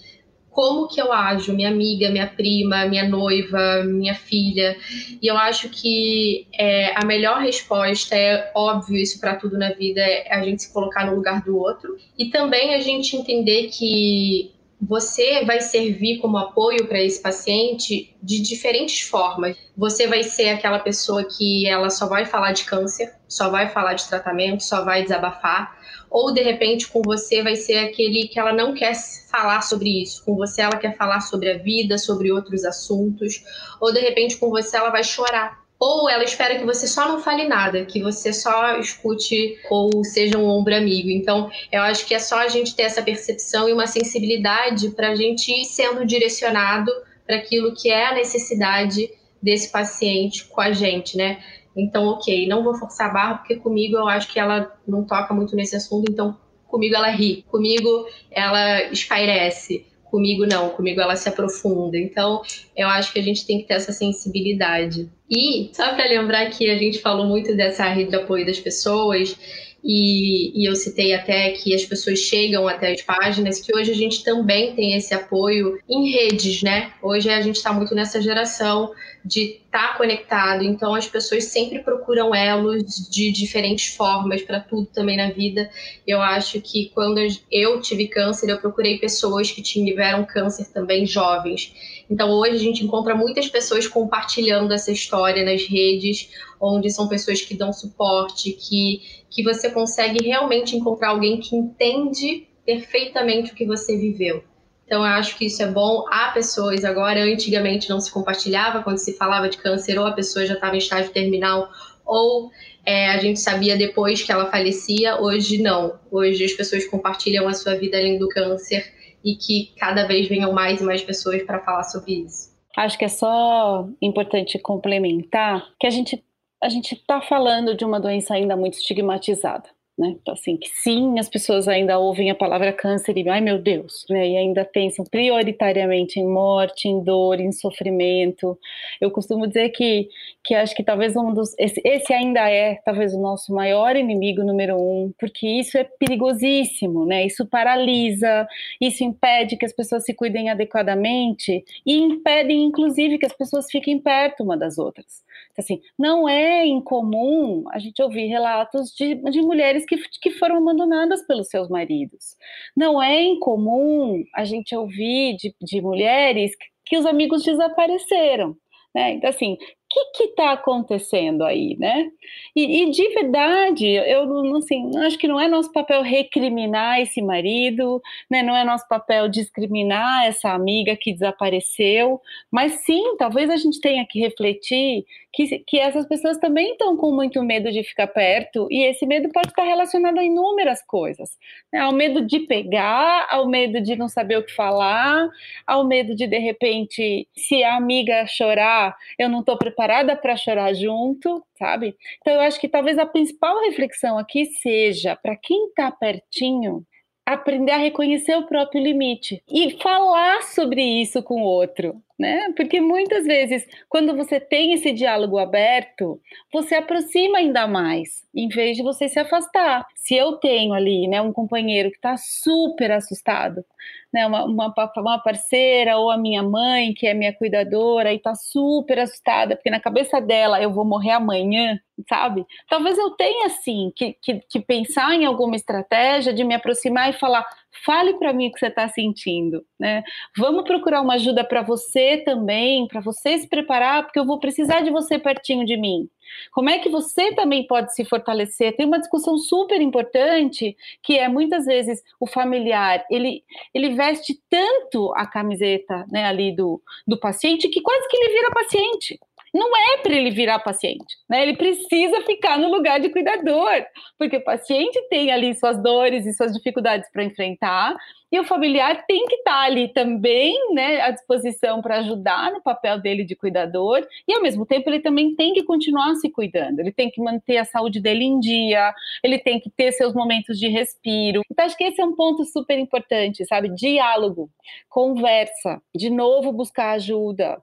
como que eu ajo, minha amiga, minha prima, minha noiva, minha filha. E eu acho que é, a melhor resposta é óbvio isso para tudo na vida, é a gente se colocar no lugar do outro e também a gente entender que você vai servir como apoio para esse paciente de diferentes formas. Você vai ser aquela pessoa que ela só vai falar de câncer, só vai falar de tratamento, só vai desabafar ou de repente com você vai ser aquele que ela não quer falar sobre isso, com você ela quer falar sobre a vida, sobre outros assuntos, ou de repente com você ela vai chorar. Ou ela espera que você só não fale nada, que você só escute ou seja um ombro amigo. Então, eu acho que é só a gente ter essa percepção e uma sensibilidade para a gente ir sendo direcionado para aquilo que é a necessidade desse paciente com a gente, né? Então, ok, não vou forçar a barra, porque comigo eu acho que ela não toca muito nesse assunto, então comigo ela ri, comigo ela espairece, comigo não, comigo ela se aprofunda. Então, eu acho que a gente tem que ter essa sensibilidade. E, só para lembrar que a gente falou muito dessa rede de apoio das pessoas, e, e, eu citei até que as pessoas chegam até as páginas, que hoje a gente também tem esse apoio em redes, né? Hoje a gente está muito nessa geração de estar tá conectado, então as pessoas sempre procuram elos de diferentes formas para tudo também na vida. Eu acho que quando eu tive câncer, eu procurei pessoas que tiveram câncer também jovens. Então hoje a gente encontra muitas pessoas compartilhando essa história nas redes, onde são pessoas que dão suporte, que, que você consegue realmente encontrar alguém que entende perfeitamente o que você viveu. Então, eu acho que isso é bom. Há pessoas agora, antigamente não se compartilhava quando se falava de câncer, ou a pessoa já estava em estágio terminal, ou é, a gente sabia depois que ela falecia. Hoje, não. Hoje, as pessoas compartilham a sua vida além do câncer e que cada vez venham mais e mais pessoas para falar sobre isso. Acho que é só importante complementar que a gente a gente está falando de uma doença ainda muito estigmatizada. Né? Então, assim, que sim, as pessoas ainda ouvem a palavra câncer e, ai meu Deus, né? e ainda pensam prioritariamente em morte, em dor, em sofrimento. Eu costumo dizer que, que acho que talvez um dos. Esse, esse ainda é talvez o nosso maior inimigo número um, porque isso é perigosíssimo, né? Isso paralisa, isso impede que as pessoas se cuidem adequadamente e impedem, inclusive, que as pessoas fiquem perto uma das outras. Assim, não é incomum a gente ouvir relatos de, de mulheres que, que foram abandonadas pelos seus maridos. Não é incomum a gente ouvir de, de mulheres que, que os amigos desapareceram. Né? Então, assim, o que está acontecendo aí, né? E, e, de verdade, eu assim, acho que não é nosso papel recriminar esse marido, né? não é nosso papel discriminar essa amiga que desapareceu, mas sim, talvez a gente tenha que refletir que, que essas pessoas também estão com muito medo de ficar perto, e esse medo pode estar relacionado a inúmeras coisas, né? ao medo de pegar, ao medo de não saber o que falar, ao medo de, de repente, se a amiga chorar, eu não estou preparada para chorar junto, sabe? Então eu acho que talvez a principal reflexão aqui seja para quem está pertinho aprender a reconhecer o próprio limite e falar sobre isso com o outro, né? Porque muitas vezes, quando você tem esse diálogo aberto, você aproxima ainda mais, em vez de você se afastar. Se eu tenho ali, né, um companheiro que está super assustado, né, uma, uma, uma, parceira ou a minha mãe, que é minha cuidadora, e está super assustada, porque na cabeça dela eu vou morrer amanhã, sabe? Talvez eu tenha, sim, que, que, que pensar em alguma estratégia de me aproximar e falar: fale para mim o que você está sentindo, né? Vamos procurar uma ajuda para você também, para você se preparar, porque eu vou precisar de você pertinho de mim. Como é que você também pode se fortalecer? Tem uma discussão super importante que é muitas vezes o familiar ele, ele veste tanto a camiseta né, ali do, do paciente que quase que ele vira paciente. Não é para ele virar paciente, né? Ele precisa ficar no lugar de cuidador, porque o paciente tem ali suas dores e suas dificuldades para enfrentar, e o familiar tem que estar tá ali também, né, à disposição para ajudar no papel dele de cuidador, e ao mesmo tempo ele também tem que continuar se cuidando, ele tem que manter a saúde dele em dia, ele tem que ter seus momentos de respiro. Então, acho que esse é um ponto super importante, sabe? Diálogo, conversa, de novo buscar ajuda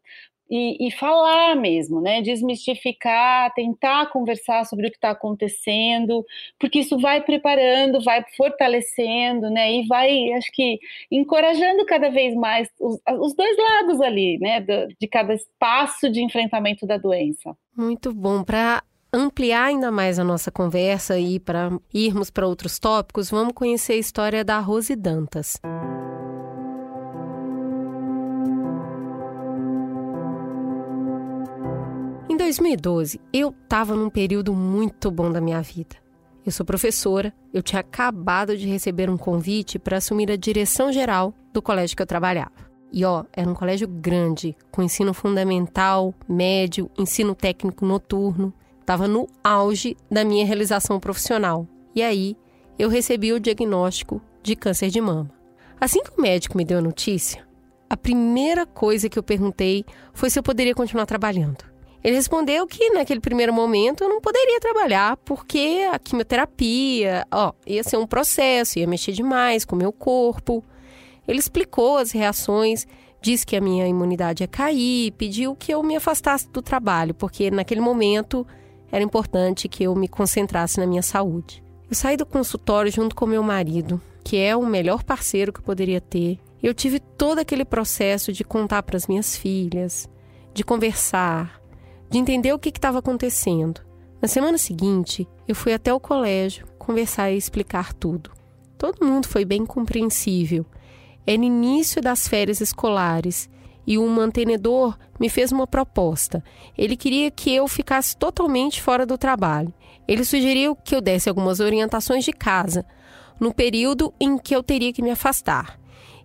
e, e, falar mesmo, né? Desmistificar, tentar conversar sobre o que está acontecendo, porque isso vai preparando, vai fortalecendo, né? E vai, acho que, encorajando cada vez mais os, os dois lados ali, né? De, de cada espaço de enfrentamento da doença. Muito bom. Para ampliar ainda mais a nossa conversa e para irmos para outros tópicos, vamos conhecer a história da Rose Dantas. Música 2012, eu estava num período muito bom da minha vida. Eu sou professora, eu tinha acabado de receber um convite para assumir a direção geral do colégio que eu trabalhava. E ó, era um colégio grande, com ensino fundamental, médio, ensino técnico noturno. Estava no auge da minha realização profissional. E aí, eu recebi o diagnóstico de câncer de mama. Assim que o médico me deu a notícia, a primeira coisa que eu perguntei foi se eu poderia continuar trabalhando. Ele respondeu que naquele primeiro momento eu não poderia trabalhar porque a quimioterapia, ó, ia ser um processo, ia mexer demais com o meu corpo. Ele explicou as reações, disse que a minha imunidade ia cair, pediu que eu me afastasse do trabalho, porque naquele momento era importante que eu me concentrasse na minha saúde. Eu saí do consultório junto com meu marido, que é o melhor parceiro que eu poderia ter. Eu tive todo aquele processo de contar para as minhas filhas, de conversar, de entender o que estava acontecendo. Na semana seguinte, eu fui até o colégio conversar e explicar tudo. Todo mundo foi bem compreensível. Era início das férias escolares e um mantenedor me fez uma proposta. Ele queria que eu ficasse totalmente fora do trabalho. Ele sugeriu que eu desse algumas orientações de casa, no período em que eu teria que me afastar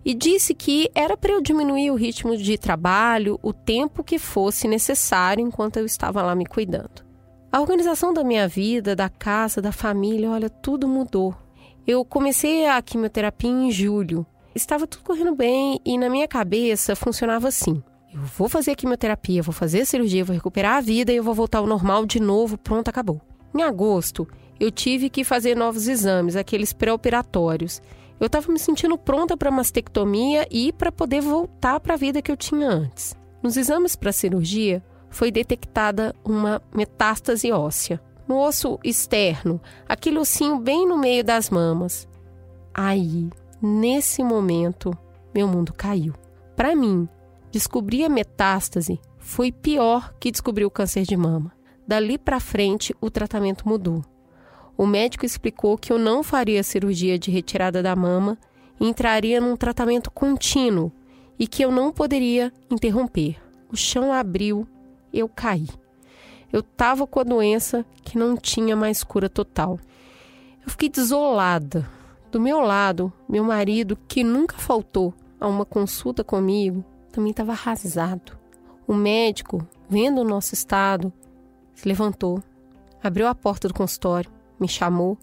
e disse que era para eu diminuir o ritmo de trabalho o tempo que fosse necessário enquanto eu estava lá me cuidando. A organização da minha vida, da casa, da família, olha, tudo mudou. Eu comecei a quimioterapia em julho. Estava tudo correndo bem e na minha cabeça funcionava assim: eu vou fazer a quimioterapia, vou fazer a cirurgia, vou recuperar a vida e eu vou voltar ao normal de novo, pronto, acabou. Em agosto, eu tive que fazer novos exames, aqueles pré-operatórios. Eu estava me sentindo pronta para mastectomia e para poder voltar para a vida que eu tinha antes. Nos exames para cirurgia, foi detectada uma metástase óssea no osso externo, aquele ossinho bem no meio das mamas. Aí, nesse momento, meu mundo caiu. Para mim, descobrir a metástase foi pior que descobrir o câncer de mama. Dali para frente, o tratamento mudou. O médico explicou que eu não faria cirurgia de retirada da mama e entraria num tratamento contínuo e que eu não poderia interromper. O chão abriu, eu caí. Eu estava com a doença que não tinha mais cura total. Eu fiquei desolada. Do meu lado, meu marido, que nunca faltou a uma consulta comigo, também estava arrasado. O médico, vendo o nosso estado, se levantou, abriu a porta do consultório me chamou,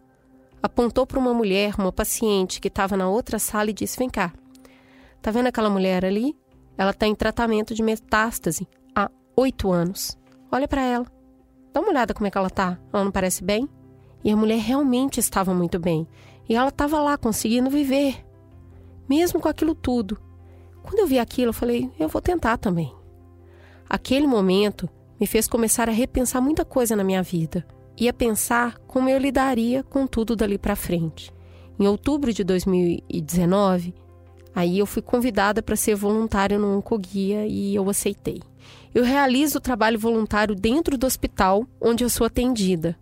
apontou para uma mulher, uma paciente que estava na outra sala e disse: Vem cá, tá vendo aquela mulher ali? Ela está em tratamento de metástase há oito anos. Olha para ela. Dá uma olhada como é que ela tá. Ela não parece bem? E a mulher realmente estava muito bem. E ela estava lá conseguindo viver, mesmo com aquilo tudo. Quando eu vi aquilo, eu falei: eu vou tentar também. Aquele momento me fez começar a repensar muita coisa na minha vida ia pensar como eu lidaria com tudo dali para frente. Em outubro de 2019, aí eu fui convidada para ser voluntária no Oncoguia e eu aceitei. Eu realizo o trabalho voluntário dentro do hospital onde eu sou atendida.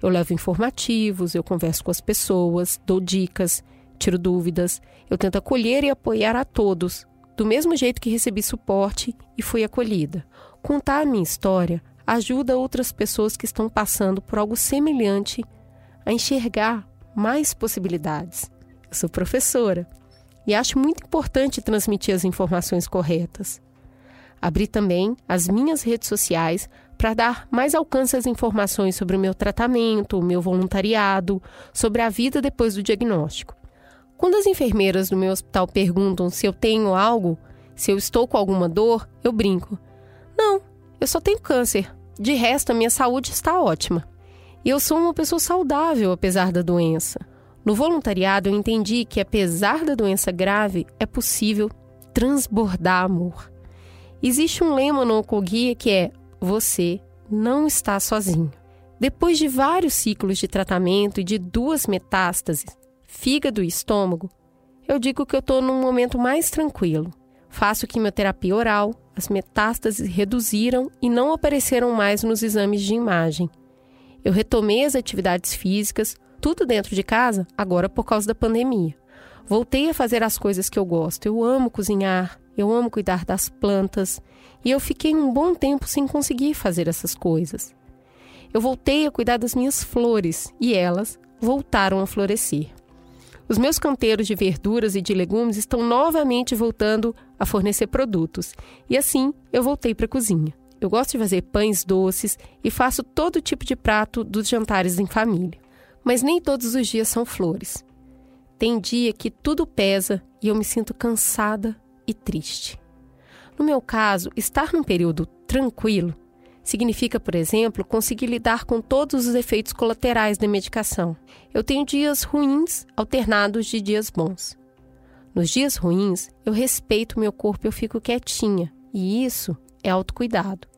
Eu levo informativos, eu converso com as pessoas, dou dicas, tiro dúvidas, eu tento acolher e apoiar a todos, do mesmo jeito que recebi suporte e fui acolhida. Contar a minha história ajuda outras pessoas que estão passando por algo semelhante a enxergar mais possibilidades. Eu sou professora e acho muito importante transmitir as informações corretas. Abri também as minhas redes sociais para dar mais alcance às informações sobre o meu tratamento, o meu voluntariado, sobre a vida depois do diagnóstico. Quando as enfermeiras do meu hospital perguntam se eu tenho algo, se eu estou com alguma dor, eu brinco. Não, eu só tenho câncer. De resto, a minha saúde está ótima. E eu sou uma pessoa saudável apesar da doença. No voluntariado, eu entendi que, apesar da doença grave, é possível transbordar amor. Existe um lema no Okogia que é: você não está sozinho. Depois de vários ciclos de tratamento e de duas metástases, fígado e estômago, eu digo que eu estou num momento mais tranquilo. Faço quimioterapia oral, as metástases reduziram e não apareceram mais nos exames de imagem. Eu retomei as atividades físicas, tudo dentro de casa, agora por causa da pandemia. Voltei a fazer as coisas que eu gosto. Eu amo cozinhar, eu amo cuidar das plantas, e eu fiquei um bom tempo sem conseguir fazer essas coisas. Eu voltei a cuidar das minhas flores e elas voltaram a florescer. Os meus canteiros de verduras e de legumes estão novamente voltando a fornecer produtos, e assim eu voltei para a cozinha. Eu gosto de fazer pães doces e faço todo tipo de prato dos jantares em família. Mas nem todos os dias são flores. Tem dia que tudo pesa e eu me sinto cansada e triste. No meu caso, estar num período tranquilo Significa, por exemplo, conseguir lidar com todos os efeitos colaterais da medicação. Eu tenho dias ruins alternados de dias bons. Nos dias ruins, eu respeito meu corpo e eu fico quietinha, e isso é autocuidado.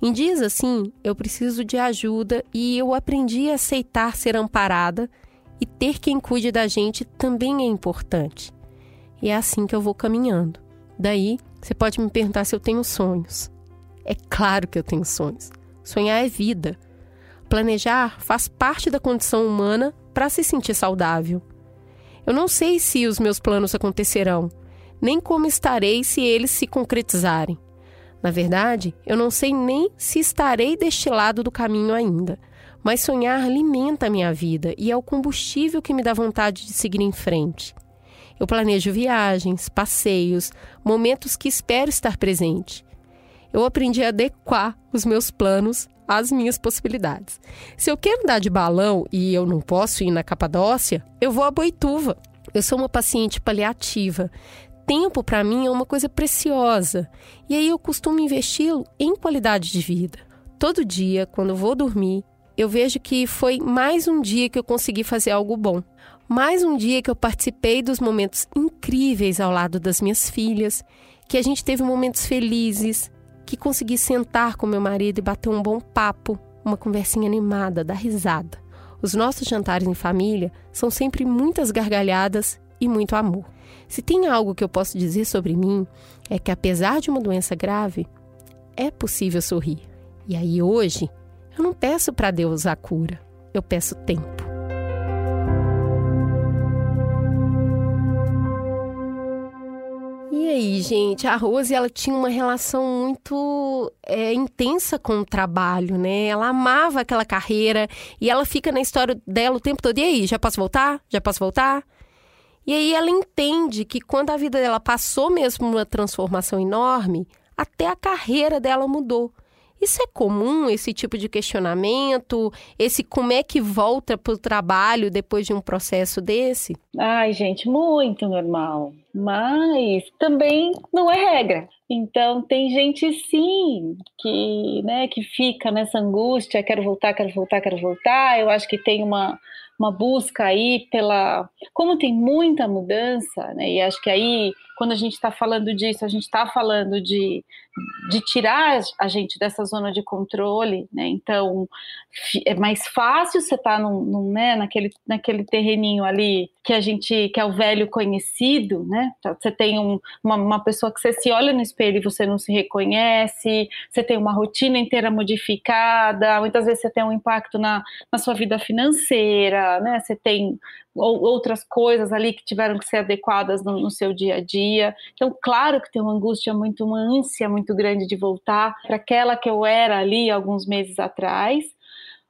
Em dias assim, eu preciso de ajuda e eu aprendi a aceitar ser amparada e ter quem cuide da gente também é importante. E é assim que eu vou caminhando. Daí, você pode me perguntar se eu tenho sonhos. É claro que eu tenho sonhos. Sonhar é vida. Planejar faz parte da condição humana para se sentir saudável. Eu não sei se os meus planos acontecerão, nem como estarei se eles se concretizarem. Na verdade, eu não sei nem se estarei deste lado do caminho ainda, mas sonhar alimenta a minha vida e é o combustível que me dá vontade de seguir em frente. Eu planejo viagens, passeios, momentos que espero estar presente eu aprendi a adequar os meus planos às minhas possibilidades. Se eu quero andar de balão e eu não posso ir na Capadócia, eu vou a Boituva. Eu sou uma paciente paliativa. Tempo para mim é uma coisa preciosa e aí eu costumo investi-lo em qualidade de vida. Todo dia, quando vou dormir, eu vejo que foi mais um dia que eu consegui fazer algo bom. Mais um dia que eu participei dos momentos incríveis ao lado das minhas filhas, que a gente teve momentos felizes, que consegui sentar com meu marido e bater um bom papo, uma conversinha animada, dar risada. Os nossos jantares em família são sempre muitas gargalhadas e muito amor. Se tem algo que eu posso dizer sobre mim, é que apesar de uma doença grave, é possível sorrir. E aí hoje, eu não peço para Deus a cura, eu peço tempo. Gente, a Rose ela tinha uma relação muito é, intensa com o trabalho, né? Ela amava aquela carreira e ela fica na história dela o tempo todo. E aí, já posso voltar? Já posso voltar? E aí ela entende que quando a vida dela passou mesmo uma transformação enorme, até a carreira dela mudou. Isso é comum, esse tipo de questionamento? Esse como é que volta para o trabalho depois de um processo desse? Ai, gente, muito normal. Mas também não é regra. Então tem gente sim que, né, que fica nessa angústia, quero voltar, quero voltar, quero voltar. Eu acho que tem uma uma busca aí pela. Como tem muita mudança, né? E acho que aí, quando a gente está falando disso, a gente está falando de, de tirar a gente dessa zona de controle, né? Então, é mais fácil você estar tá num, num, né, naquele, naquele terreninho ali que a gente, que é o velho conhecido, né? Então, você tem um, uma, uma pessoa que você se olha no espelho e você não se reconhece, você tem uma rotina inteira modificada, muitas vezes você tem um impacto na, na sua vida financeira, né? Você tem outras coisas ali que tiveram que ser adequadas no, no, seu dia a dia. Então, claro que tem uma angústia muito, uma ânsia muito grande de voltar para aquela que eu era ali alguns meses atrás,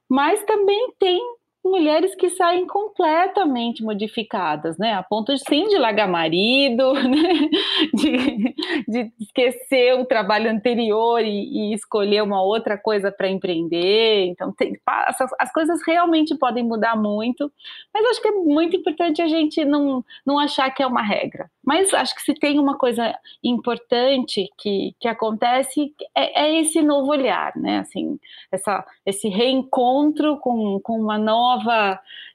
mas também tem mulheres que saem completamente modificadas, né? A ponto de sim de largar marido, né? de, de esquecer o trabalho anterior e, e escolher uma outra coisa para empreender. Então, tem, as, as, coisas realmente podem mudar muito, mas acho que é muito importante a gente não, não achar que é uma regra. Mas acho que se tem uma coisa importante que, que acontece é, é esse novo olhar, né? Assim, essa, esse reencontro com, com uma nova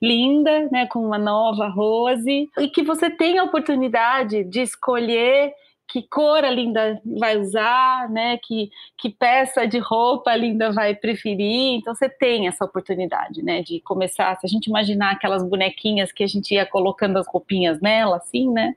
linda, né? Com uma nova Rose e que você tem a oportunidade de escolher que cor a Linda vai usar, né? Que, que peça de roupa a Linda vai preferir. Então você tem essa oportunidade, né? De começar. Se a gente imaginar aquelas bonequinhas que a gente ia colocando as roupinhas nela, assim, né?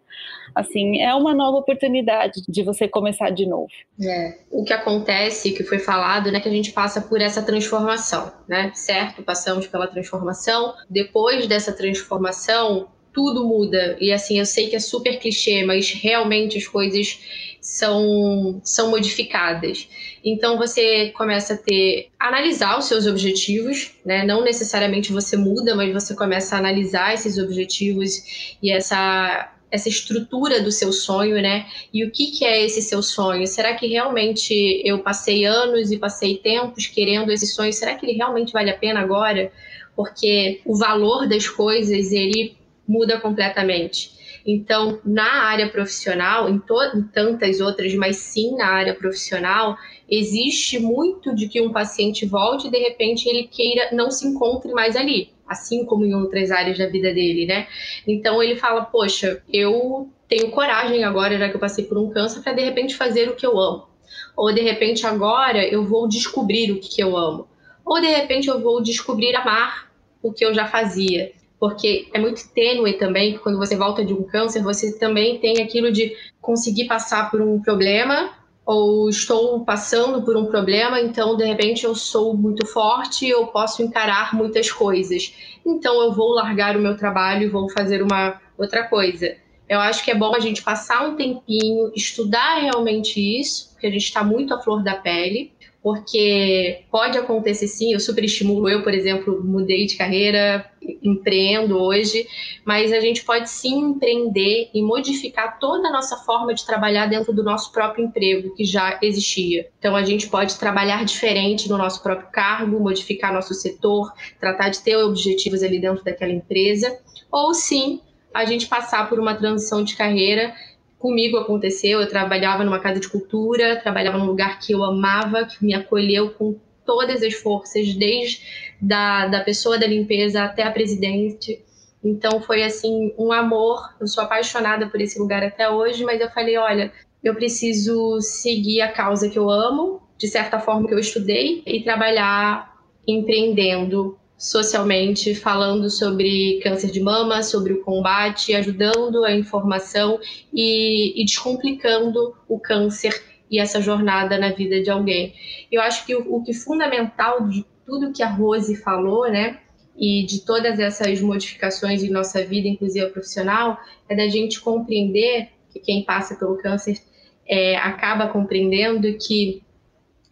Assim, é uma nova oportunidade de você começar de novo. É. O que acontece, que foi falado, né? Que a gente passa por essa transformação, né? Certo? Passamos pela transformação. Depois dessa transformação, tudo muda. E assim, eu sei que é super clichê, mas realmente as coisas são, são modificadas. Então você começa a ter analisar os seus objetivos, né? Não necessariamente você muda, mas você começa a analisar esses objetivos e essa essa estrutura do seu sonho, né? E o que, que é esse seu sonho? Será que realmente eu passei anos e passei tempos querendo esse sonho? Será que ele realmente vale a pena agora? Porque o valor das coisas, ele muda completamente. Então, na área profissional, em, em, tantas outras, mas sim na área profissional, existe muito de que um paciente volte e de repente ele queira não se encontre mais ali, assim como em outras áreas da vida dele, né? Então ele fala: Poxa, eu tenho coragem agora, já que eu passei por um câncer, para de repente fazer o que eu amo. Ou de repente agora eu vou descobrir o que, eu amo. Ou de repente eu vou descobrir amar o que eu já fazia porque é muito tênue também quando você volta de um câncer, você também tem aquilo de conseguir passar por um problema ou estou passando por um problema, então de repente eu sou muito forte, eu posso encarar muitas coisas. Então eu vou largar o meu trabalho e vou fazer uma outra coisa. Eu acho que é bom a gente passar um tempinho, estudar realmente isso, porque a gente está muito à flor da pele, porque pode acontecer sim, eu super estimulo, eu, por exemplo, mudei de carreira, empreendo hoje, mas a gente pode sim empreender e modificar toda a nossa forma de trabalhar dentro do nosso próprio emprego, que já existia. Então a gente pode trabalhar diferente no nosso próprio cargo, modificar nosso setor, tratar de ter objetivos ali dentro daquela empresa, ou sim a gente passar por uma transição de carreira comigo aconteceu. Eu trabalhava numa casa de cultura, trabalhava num lugar que eu amava, que me acolheu com todas as forças, desde da, da pessoa da limpeza até a presidente. Então foi assim um amor. Eu sou apaixonada por esse lugar até hoje, mas eu falei, olha, eu preciso seguir a causa que eu amo, de certa forma que eu estudei e trabalhar empreendendo socialmente, falando sobre câncer de mama, sobre o combate, ajudando a informação e, e descomplicando o câncer e essa jornada na vida de alguém. Eu acho que o, o que fundamental de tudo que a Rose falou, né, e de todas essas modificações em nossa vida, inclusive a profissional, é da gente compreender que quem passa pelo câncer é, acaba compreendendo que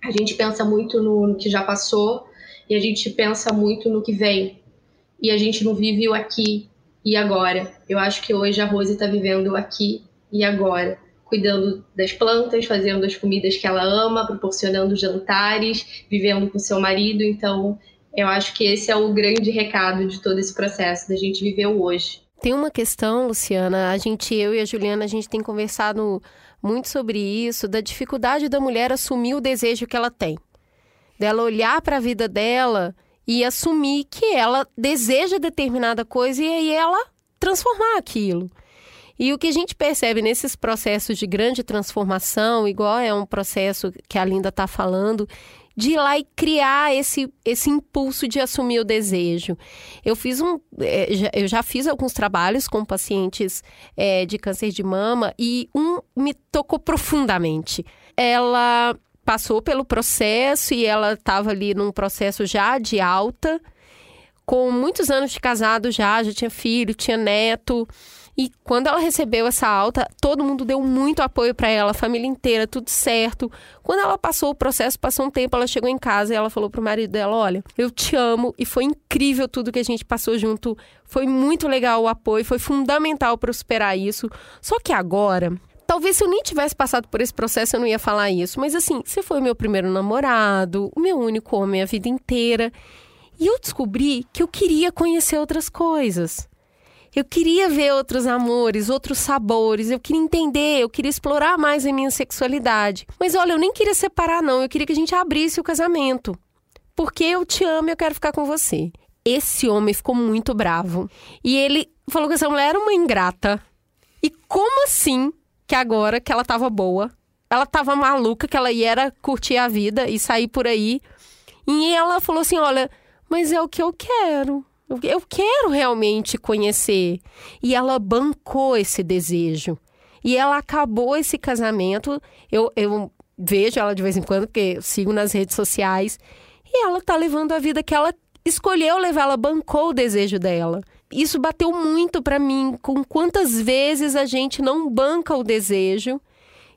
a gente pensa muito no, no que já passou e a gente pensa muito no que vem e a gente não vive o aqui e agora. Eu acho que hoje a Rose está vivendo o aqui e agora, cuidando das plantas, fazendo as comidas que ela ama, proporcionando jantares, vivendo com seu marido. Então, eu acho que esse é o grande recado de todo esse processo, da gente viver o hoje. Tem uma questão, Luciana, a gente, eu e a Juliana, a gente tem conversado muito sobre isso, da dificuldade da mulher assumir o desejo que ela tem dela olhar para a vida dela e assumir que ela deseja determinada coisa e aí ela transformar aquilo. E o que a gente percebe nesses processos de grande transformação, igual é um processo que a Linda está falando, de ir lá e criar esse, esse impulso de assumir o desejo. Eu fiz um. É, eu já fiz alguns trabalhos com pacientes é, de câncer de mama e um me tocou profundamente. Ela passou pelo processo e ela estava ali num processo já de alta, com muitos anos de casado já, já tinha filho, tinha neto. E quando ela recebeu essa alta, todo mundo deu muito apoio para ela, a família inteira, tudo certo. Quando ela passou o processo, passou um tempo, ela chegou em casa e ela falou pro marido dela: "Olha, eu te amo e foi incrível tudo que a gente passou junto. Foi muito legal o apoio, foi fundamental para superar isso. Só que agora, Talvez se eu nem tivesse passado por esse processo eu não ia falar isso, mas assim, você foi meu primeiro namorado, o meu único homem a vida inteira. E eu descobri que eu queria conhecer outras coisas. Eu queria ver outros amores, outros sabores, eu queria entender, eu queria explorar mais a minha sexualidade. Mas olha, eu nem queria separar, não, eu queria que a gente abrisse o casamento. Porque eu te amo e eu quero ficar com você. Esse homem ficou muito bravo. E ele falou que essa mulher era uma ingrata. E como assim que agora que ela tava boa, ela tava maluca, que ela ia era curtir a vida e sair por aí. E ela falou assim: olha, mas é o que eu quero. Eu quero realmente conhecer. E ela bancou esse desejo. E ela acabou esse casamento. Eu, eu vejo ela de vez em quando, porque sigo nas redes sociais. E ela tá levando a vida que ela escolheu levar, ela bancou o desejo dela. Isso bateu muito para mim, com quantas vezes a gente não banca o desejo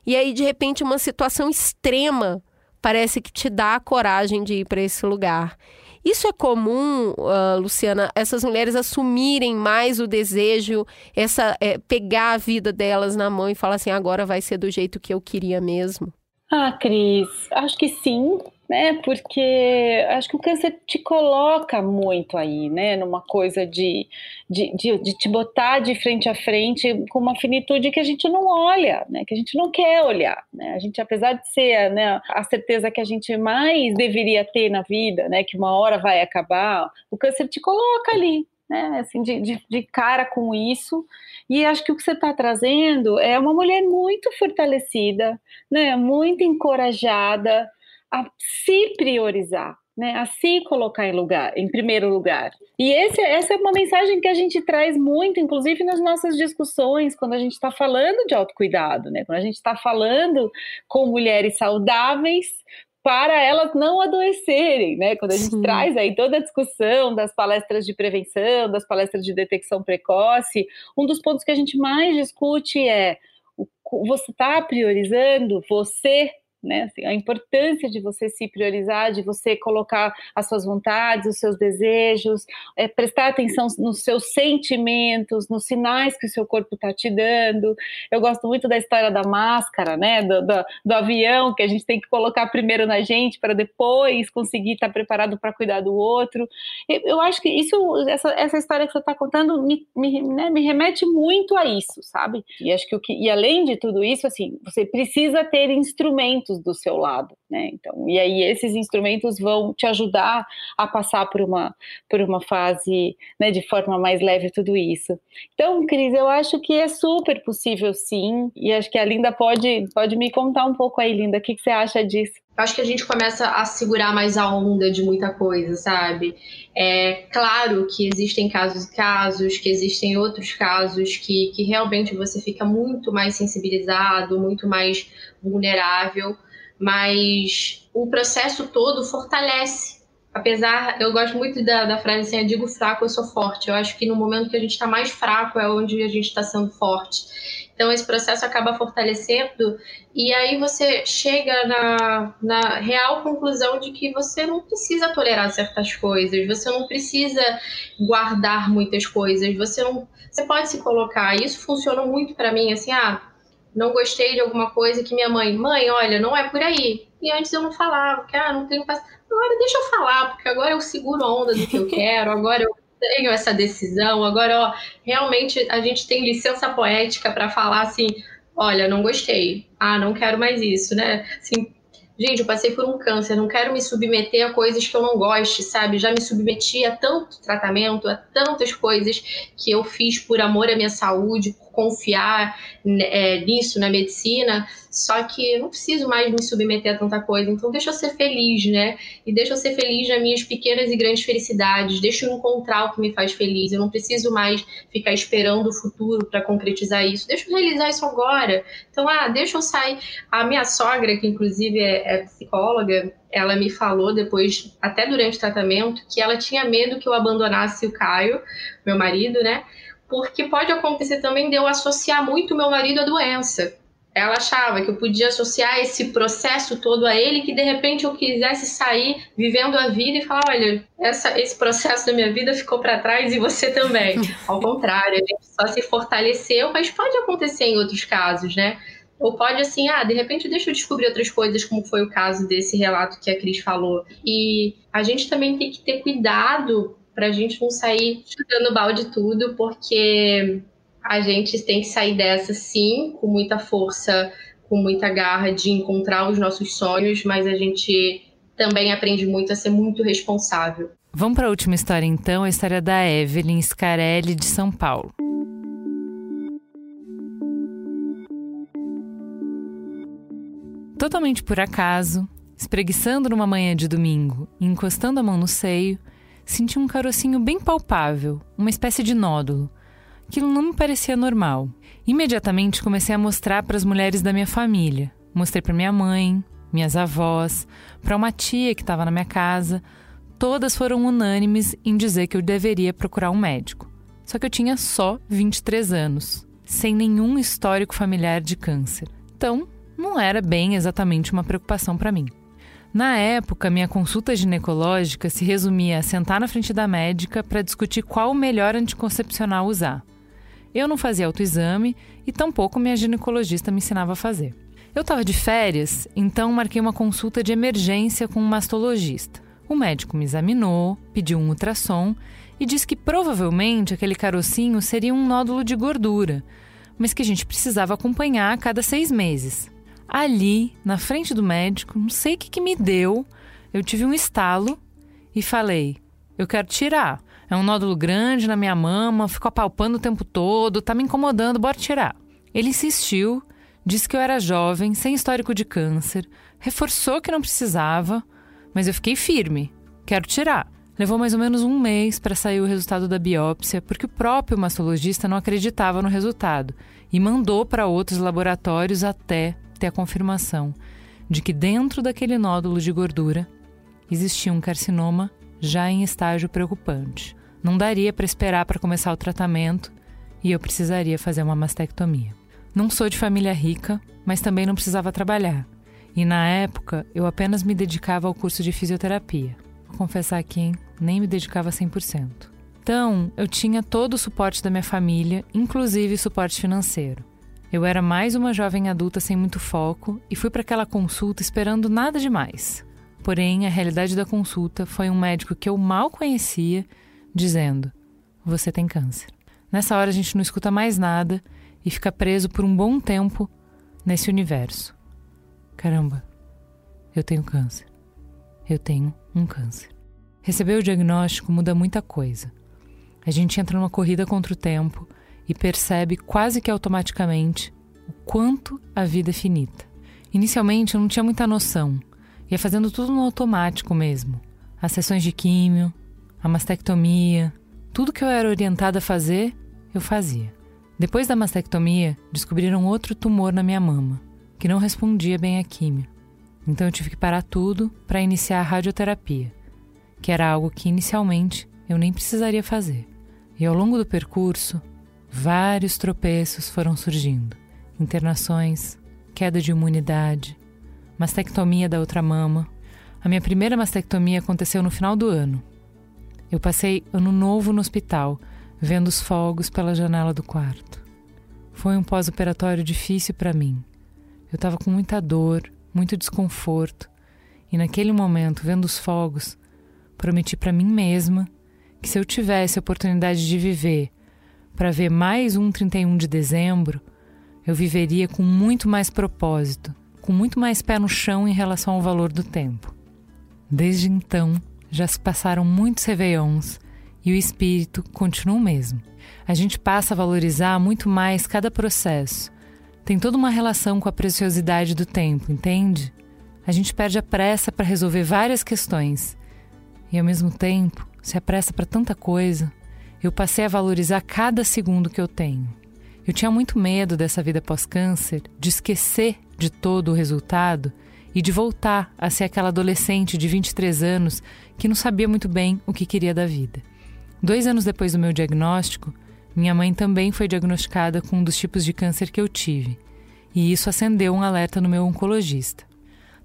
e aí de repente uma situação extrema parece que te dá a coragem de ir para esse lugar. Isso é comum, uh, Luciana, essas mulheres assumirem mais o desejo, essa é, pegar a vida delas na mão e falar assim, agora vai ser do jeito que eu queria mesmo? Ah, Cris, acho que sim, né? Porque acho que o câncer te coloca muito aí, né? Numa coisa de, de, de, de, te botar de frente a frente com uma finitude que a gente não olha, né? Que a gente não quer olhar, né? A gente, apesar de ser né, a certeza que a gente mais deveria ter na vida, né? Que uma hora vai acabar, o câncer te coloca ali, né? Assim, de, de, de cara com isso. E acho que o que você está trazendo é uma mulher muito fortalecida, né? Muito encorajada a se priorizar, né, a se colocar em lugar, em primeiro lugar. E esse, essa é uma mensagem que a gente traz muito, inclusive nas nossas discussões, quando a gente está falando de autocuidado, né, quando a gente está falando com mulheres saudáveis para elas não adoecerem, né? Quando a gente Sim. traz aí toda a discussão das palestras de prevenção, das palestras de detecção precoce, um dos pontos que a gente mais discute é você está priorizando você né? Assim, a importância de você se priorizar, de você colocar as suas vontades, os seus desejos, é, prestar atenção nos seus sentimentos, nos sinais que o seu corpo está te dando. Eu gosto muito da história da máscara, né? Do, do, do avião que a gente tem que colocar primeiro na gente para depois conseguir estar tá preparado para cuidar do outro. Eu, acho que isso, essa, essa história que você está contando me, me, né, me remete muito a isso, sabe? E acho que o que e além de tudo isso, assim, você precisa ter instrumentos instrumentos do seu lado, né? Então, e aí esses instrumentos vão te ajudar a passar por uma por uma fase, né, de forma mais leve tudo isso. Então, Cris, eu acho que é super possível sim, e acho que a Linda pode pode me contar um pouco aí, Linda, o que, que você acha disso? acho que a gente começa a segurar mais a onda de muita coisa, sabe? É claro que existem casos e casos, que existem outros casos que, que realmente você fica muito mais sensibilizado, muito mais vulnerável, mas o processo todo fortalece. Apesar, eu gosto muito da, da frase assim, eu digo fraco, eu sou forte. Eu acho que no momento que a gente está mais fraco é onde a gente está sendo forte. Então, esse processo acaba fortalecendo, e aí você chega na, na real conclusão de que você não precisa tolerar certas coisas, você não precisa guardar muitas coisas, você não. Você pode se colocar. Isso funciona muito para mim, assim, ah, não gostei de alguma coisa que minha mãe, mãe, olha, não é por aí. E antes eu não falava, porque ah, não tenho Agora deixa eu falar, porque agora eu seguro a onda do que eu quero, agora eu tenho essa decisão. Agora, ó, realmente a gente tem licença poética para falar assim: olha, não gostei, ah, não quero mais isso, né? Assim, gente, eu passei por um câncer, não quero me submeter a coisas que eu não goste, sabe? Já me submeti a tanto tratamento, a tantas coisas que eu fiz por amor à minha saúde, confiar né, é, nisso, na medicina, só que eu não preciso mais me submeter a tanta coisa, então deixa eu ser feliz, né? E deixa eu ser feliz nas minhas pequenas e grandes felicidades, deixa eu encontrar o que me faz feliz. Eu não preciso mais ficar esperando o futuro para concretizar isso. Deixa eu realizar isso agora. Então, ah, deixa eu sair. A minha sogra, que inclusive é, é psicóloga, ela me falou depois, até durante o tratamento, que ela tinha medo que eu abandonasse o Caio, meu marido, né? Porque pode acontecer também de eu associar muito meu marido à doença. Ela achava que eu podia associar esse processo todo a ele, que de repente eu quisesse sair vivendo a vida e falar: olha, essa, esse processo da minha vida ficou para trás e você também. Ao contrário, a gente só se fortaleceu, mas pode acontecer em outros casos, né? Ou pode assim, ah, de repente deixa eu descobrir outras coisas, como foi o caso desse relato que a Cris falou. E a gente também tem que ter cuidado para a gente não sair chutando balde tudo, porque a gente tem que sair dessa sim, com muita força, com muita garra de encontrar os nossos sonhos, mas a gente também aprende muito a ser muito responsável. Vamos para a última história então, a história da Evelyn Scarelli de São Paulo. Totalmente por acaso, espreguiçando numa manhã de domingo e encostando a mão no seio, senti um carocinho bem palpável, uma espécie de nódulo. Aquilo não me parecia normal. Imediatamente comecei a mostrar para as mulheres da minha família. Mostrei para minha mãe, minhas avós, para uma tia que estava na minha casa. Todas foram unânimes em dizer que eu deveria procurar um médico. Só que eu tinha só 23 anos, sem nenhum histórico familiar de câncer. Então, não era bem exatamente uma preocupação para mim. Na época, minha consulta ginecológica se resumia a sentar na frente da médica para discutir qual o melhor anticoncepcional usar. Eu não fazia autoexame e tampouco minha ginecologista me ensinava a fazer. Eu estava de férias, então marquei uma consulta de emergência com um mastologista. O médico me examinou, pediu um ultrassom e disse que provavelmente aquele carocinho seria um nódulo de gordura, mas que a gente precisava acompanhar a cada seis meses ali, na frente do médico, não sei o que, que me deu, eu tive um estalo e falei: eu quero tirar. É um nódulo grande na minha mama, ficou apalpando o tempo todo, tá me incomodando, bora tirar. Ele insistiu, disse que eu era jovem, sem histórico de câncer, reforçou que não precisava, mas eu fiquei firme. Quero tirar. Levou mais ou menos um mês para sair o resultado da biópsia, porque o próprio mastologista não acreditava no resultado e mandou para outros laboratórios até ter a confirmação de que dentro daquele nódulo de gordura existia um carcinoma já em estágio preocupante. Não daria para esperar para começar o tratamento e eu precisaria fazer uma mastectomia. Não sou de família rica, mas também não precisava trabalhar. E na época eu apenas me dedicava ao curso de fisioterapia. Vou confessar aqui, nem me dedicava 100%. Então, eu tinha todo o suporte da minha família, inclusive suporte financeiro. Eu era mais uma jovem adulta sem muito foco e fui para aquela consulta esperando nada demais. Porém, a realidade da consulta foi um médico que eu mal conhecia dizendo: Você tem câncer. Nessa hora a gente não escuta mais nada e fica preso por um bom tempo nesse universo. Caramba, eu tenho câncer. Eu tenho um câncer. Receber o diagnóstico muda muita coisa. A gente entra numa corrida contra o tempo e percebe quase que automaticamente o quanto a vida é finita. Inicialmente eu não tinha muita noção, ia fazendo tudo no automático mesmo. As sessões de químio, a mastectomia, tudo que eu era orientada a fazer, eu fazia. Depois da mastectomia, descobriram outro tumor na minha mama, que não respondia bem à químio. Então eu tive que parar tudo para iniciar a radioterapia, que era algo que inicialmente eu nem precisaria fazer. E ao longo do percurso, Vários tropeços foram surgindo: internações, queda de imunidade, mastectomia da outra mama. A minha primeira mastectomia aconteceu no final do ano. Eu passei ano novo no hospital, vendo os fogos pela janela do quarto. Foi um pós-operatório difícil para mim. Eu estava com muita dor, muito desconforto, e naquele momento, vendo os fogos, prometi para mim mesma que se eu tivesse a oportunidade de viver para ver mais um 31 de dezembro, eu viveria com muito mais propósito, com muito mais pé no chão em relação ao valor do tempo. Desde então, já se passaram muitos réveillons e o espírito continua o mesmo. A gente passa a valorizar muito mais cada processo. Tem toda uma relação com a preciosidade do tempo, entende? A gente perde a pressa para resolver várias questões e, ao mesmo tempo, se apressa para tanta coisa eu passei a valorizar cada segundo que eu tenho. Eu tinha muito medo dessa vida pós-câncer, de esquecer de todo o resultado e de voltar a ser aquela adolescente de 23 anos que não sabia muito bem o que queria da vida. Dois anos depois do meu diagnóstico, minha mãe também foi diagnosticada com um dos tipos de câncer que eu tive, e isso acendeu um alerta no meu oncologista.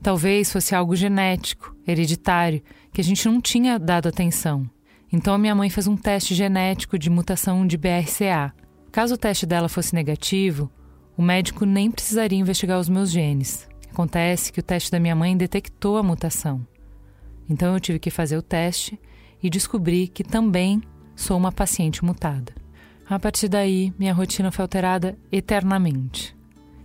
Talvez fosse algo genético, hereditário, que a gente não tinha dado atenção. Então a minha mãe fez um teste genético de mutação de BRCA. Caso o teste dela fosse negativo, o médico nem precisaria investigar os meus genes. Acontece que o teste da minha mãe detectou a mutação. Então eu tive que fazer o teste e descobri que também sou uma paciente mutada. A partir daí, minha rotina foi alterada eternamente.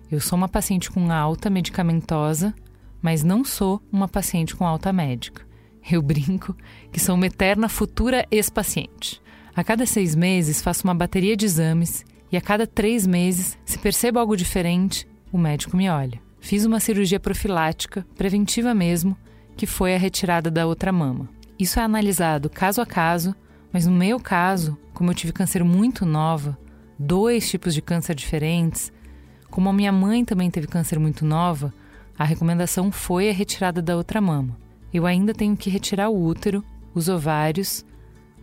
Eu sou uma paciente com alta medicamentosa, mas não sou uma paciente com alta médica. Eu brinco que sou uma eterna futura ex-paciente. A cada seis meses faço uma bateria de exames e a cada três meses, se percebo algo diferente, o médico me olha. Fiz uma cirurgia profilática, preventiva mesmo, que foi a retirada da outra mama. Isso é analisado caso a caso mas no meu caso, como eu tive câncer muito nova, dois tipos de câncer diferentes, como a minha mãe também teve câncer muito nova, a recomendação foi a retirada da outra mama. Eu ainda tenho que retirar o útero, os ovários,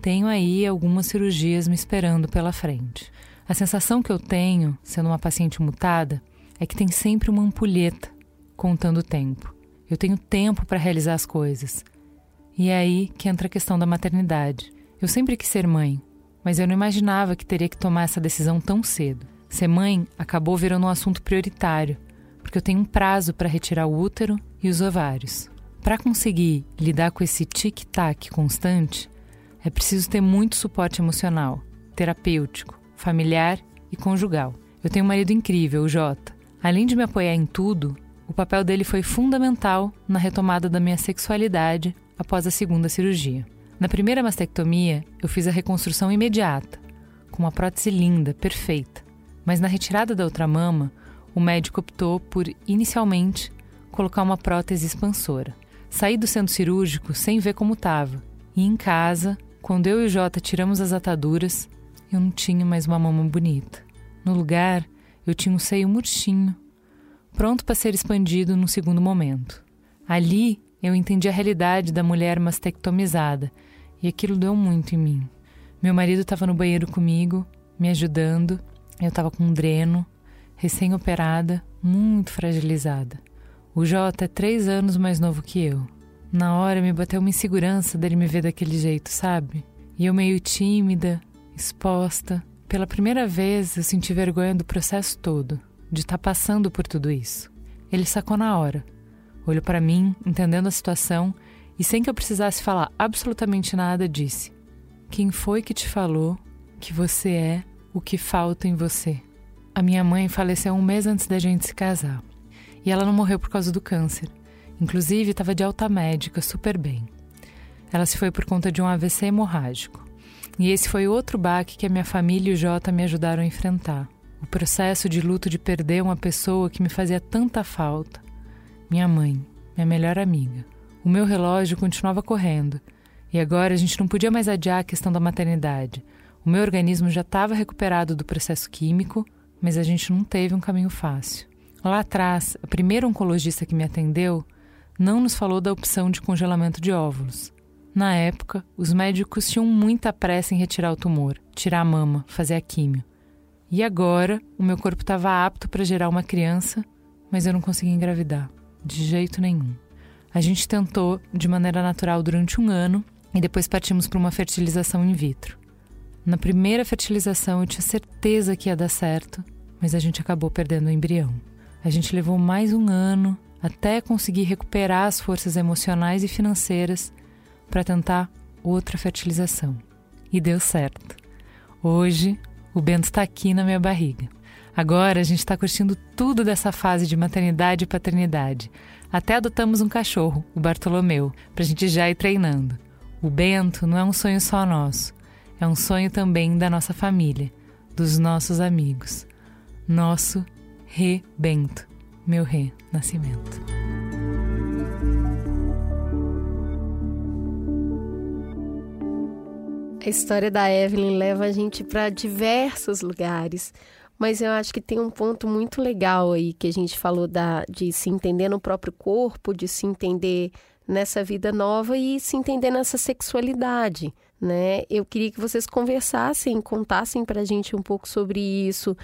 tenho aí algumas cirurgias me esperando pela frente. A sensação que eu tenho, sendo uma paciente mutada, é que tem sempre uma ampulheta contando o tempo. Eu tenho tempo para realizar as coisas. E é aí que entra a questão da maternidade. Eu sempre quis ser mãe, mas eu não imaginava que teria que tomar essa decisão tão cedo. Ser mãe acabou virando um assunto prioritário, porque eu tenho um prazo para retirar o útero e os ovários. Para conseguir lidar com esse tic-tac constante, é preciso ter muito suporte emocional, terapêutico, familiar e conjugal. Eu tenho um marido incrível, o Jota. Além de me apoiar em tudo, o papel dele foi fundamental na retomada da minha sexualidade após a segunda cirurgia. Na primeira mastectomia, eu fiz a reconstrução imediata, com uma prótese linda, perfeita. Mas na retirada da outra mama, o médico optou por, inicialmente, colocar uma prótese expansora. Saí do centro cirúrgico sem ver como estava. E em casa, quando eu e o Jota tiramos as ataduras, eu não tinha mais uma mama bonita. No lugar, eu tinha um seio murchinho, pronto para ser expandido num segundo momento. Ali, eu entendi a realidade da mulher mastectomizada e aquilo deu muito em mim. Meu marido estava no banheiro comigo, me ajudando. Eu estava com um dreno, recém-operada, muito fragilizada. O Jota é três anos mais novo que eu. Na hora me bateu uma insegurança dele me ver daquele jeito, sabe? E eu meio tímida, exposta. Pela primeira vez eu senti vergonha do processo todo, de estar tá passando por tudo isso. Ele sacou na hora. Olhou para mim, entendendo a situação e sem que eu precisasse falar absolutamente nada, disse: Quem foi que te falou que você é o que falta em você? A minha mãe faleceu um mês antes da gente se casar. E ela não morreu por causa do câncer. Inclusive, estava de alta médica, super bem. Ela se foi por conta de um AVC hemorrágico. E esse foi outro baque que a minha família e o Jota me ajudaram a enfrentar. O processo de luto de perder uma pessoa que me fazia tanta falta. Minha mãe, minha melhor amiga. O meu relógio continuava correndo e agora a gente não podia mais adiar a questão da maternidade. O meu organismo já estava recuperado do processo químico, mas a gente não teve um caminho fácil. Lá atrás, a primeira oncologista que me atendeu não nos falou da opção de congelamento de óvulos. Na época, os médicos tinham muita pressa em retirar o tumor, tirar a mama, fazer a químio. E agora, o meu corpo estava apto para gerar uma criança, mas eu não conseguia engravidar, de jeito nenhum. A gente tentou de maneira natural durante um ano e depois partimos para uma fertilização in vitro. Na primeira fertilização eu tinha certeza que ia dar certo, mas a gente acabou perdendo o embrião. A gente levou mais um ano até conseguir recuperar as forças emocionais e financeiras para tentar outra fertilização. E deu certo. Hoje, o Bento está aqui na minha barriga. Agora a gente está curtindo tudo dessa fase de maternidade e paternidade. Até adotamos um cachorro, o Bartolomeu, para a gente já ir treinando. O Bento não é um sonho só nosso, é um sonho também da nossa família, dos nossos amigos. Nosso Re-Bento, meu Re-Nascimento. A história da Evelyn leva a gente para diversos lugares, mas eu acho que tem um ponto muito legal aí que a gente falou da, de se entender no próprio corpo, de se entender nessa vida nova e se entender nessa sexualidade, né? Eu queria que vocês conversassem, contassem para a gente um pouco sobre isso.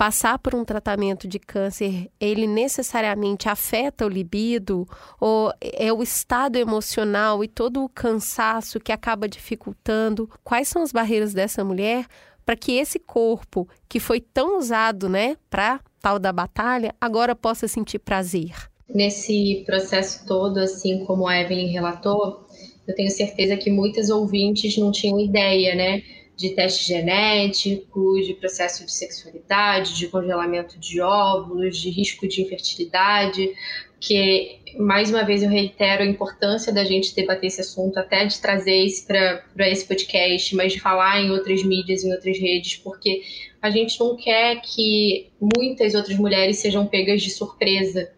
Passar por um tratamento de câncer, ele necessariamente afeta o libido? Ou é o estado emocional e todo o cansaço que acaba dificultando? Quais são as barreiras dessa mulher para que esse corpo, que foi tão usado, né, para tal da batalha, agora possa sentir prazer? Nesse processo todo, assim como a Evelyn relatou, eu tenho certeza que muitas ouvintes não tinham ideia, né? De teste genético, de processo de sexualidade, de congelamento de óvulos, de risco de infertilidade, que mais uma vez eu reitero a importância da gente debater esse assunto, até de trazer isso para esse podcast, mas de falar em outras mídias, em outras redes, porque a gente não quer que muitas outras mulheres sejam pegas de surpresa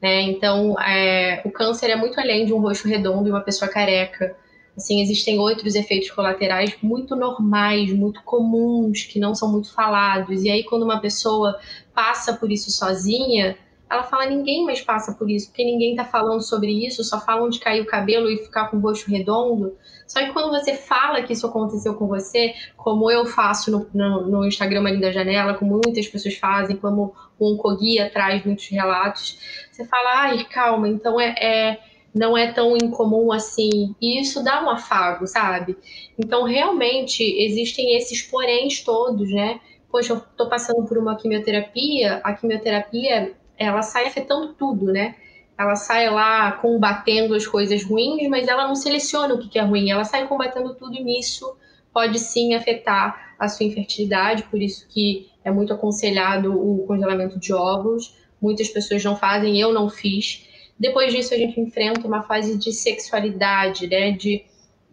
né? Então, é, o câncer é muito além de um rosto redondo e uma pessoa careca. Assim, existem outros efeitos colaterais muito normais, muito comuns, que não são muito falados. E aí, quando uma pessoa passa por isso sozinha, ela fala: ninguém mais passa por isso, porque ninguém está falando sobre isso, só falam de cair o cabelo e ficar com o rosto redondo. Só que quando você fala que isso aconteceu com você, como eu faço no, no, no Instagram ali da janela, como muitas pessoas fazem, como o Oncoguia traz muitos relatos, você fala: ai, calma, então é, é não é tão incomum assim. E isso dá um afago, sabe? Então, realmente, existem esses poréns todos, né? Poxa, eu tô passando por uma quimioterapia, a quimioterapia ela sai afetando tudo, né? Ela sai lá combatendo as coisas ruins, mas ela não seleciona o que é ruim, ela sai combatendo tudo e nisso pode sim afetar a sua infertilidade, por isso que é muito aconselhado o congelamento de óvulos. Muitas pessoas não fazem, eu não fiz. Depois disso a gente enfrenta uma fase de sexualidade, né? De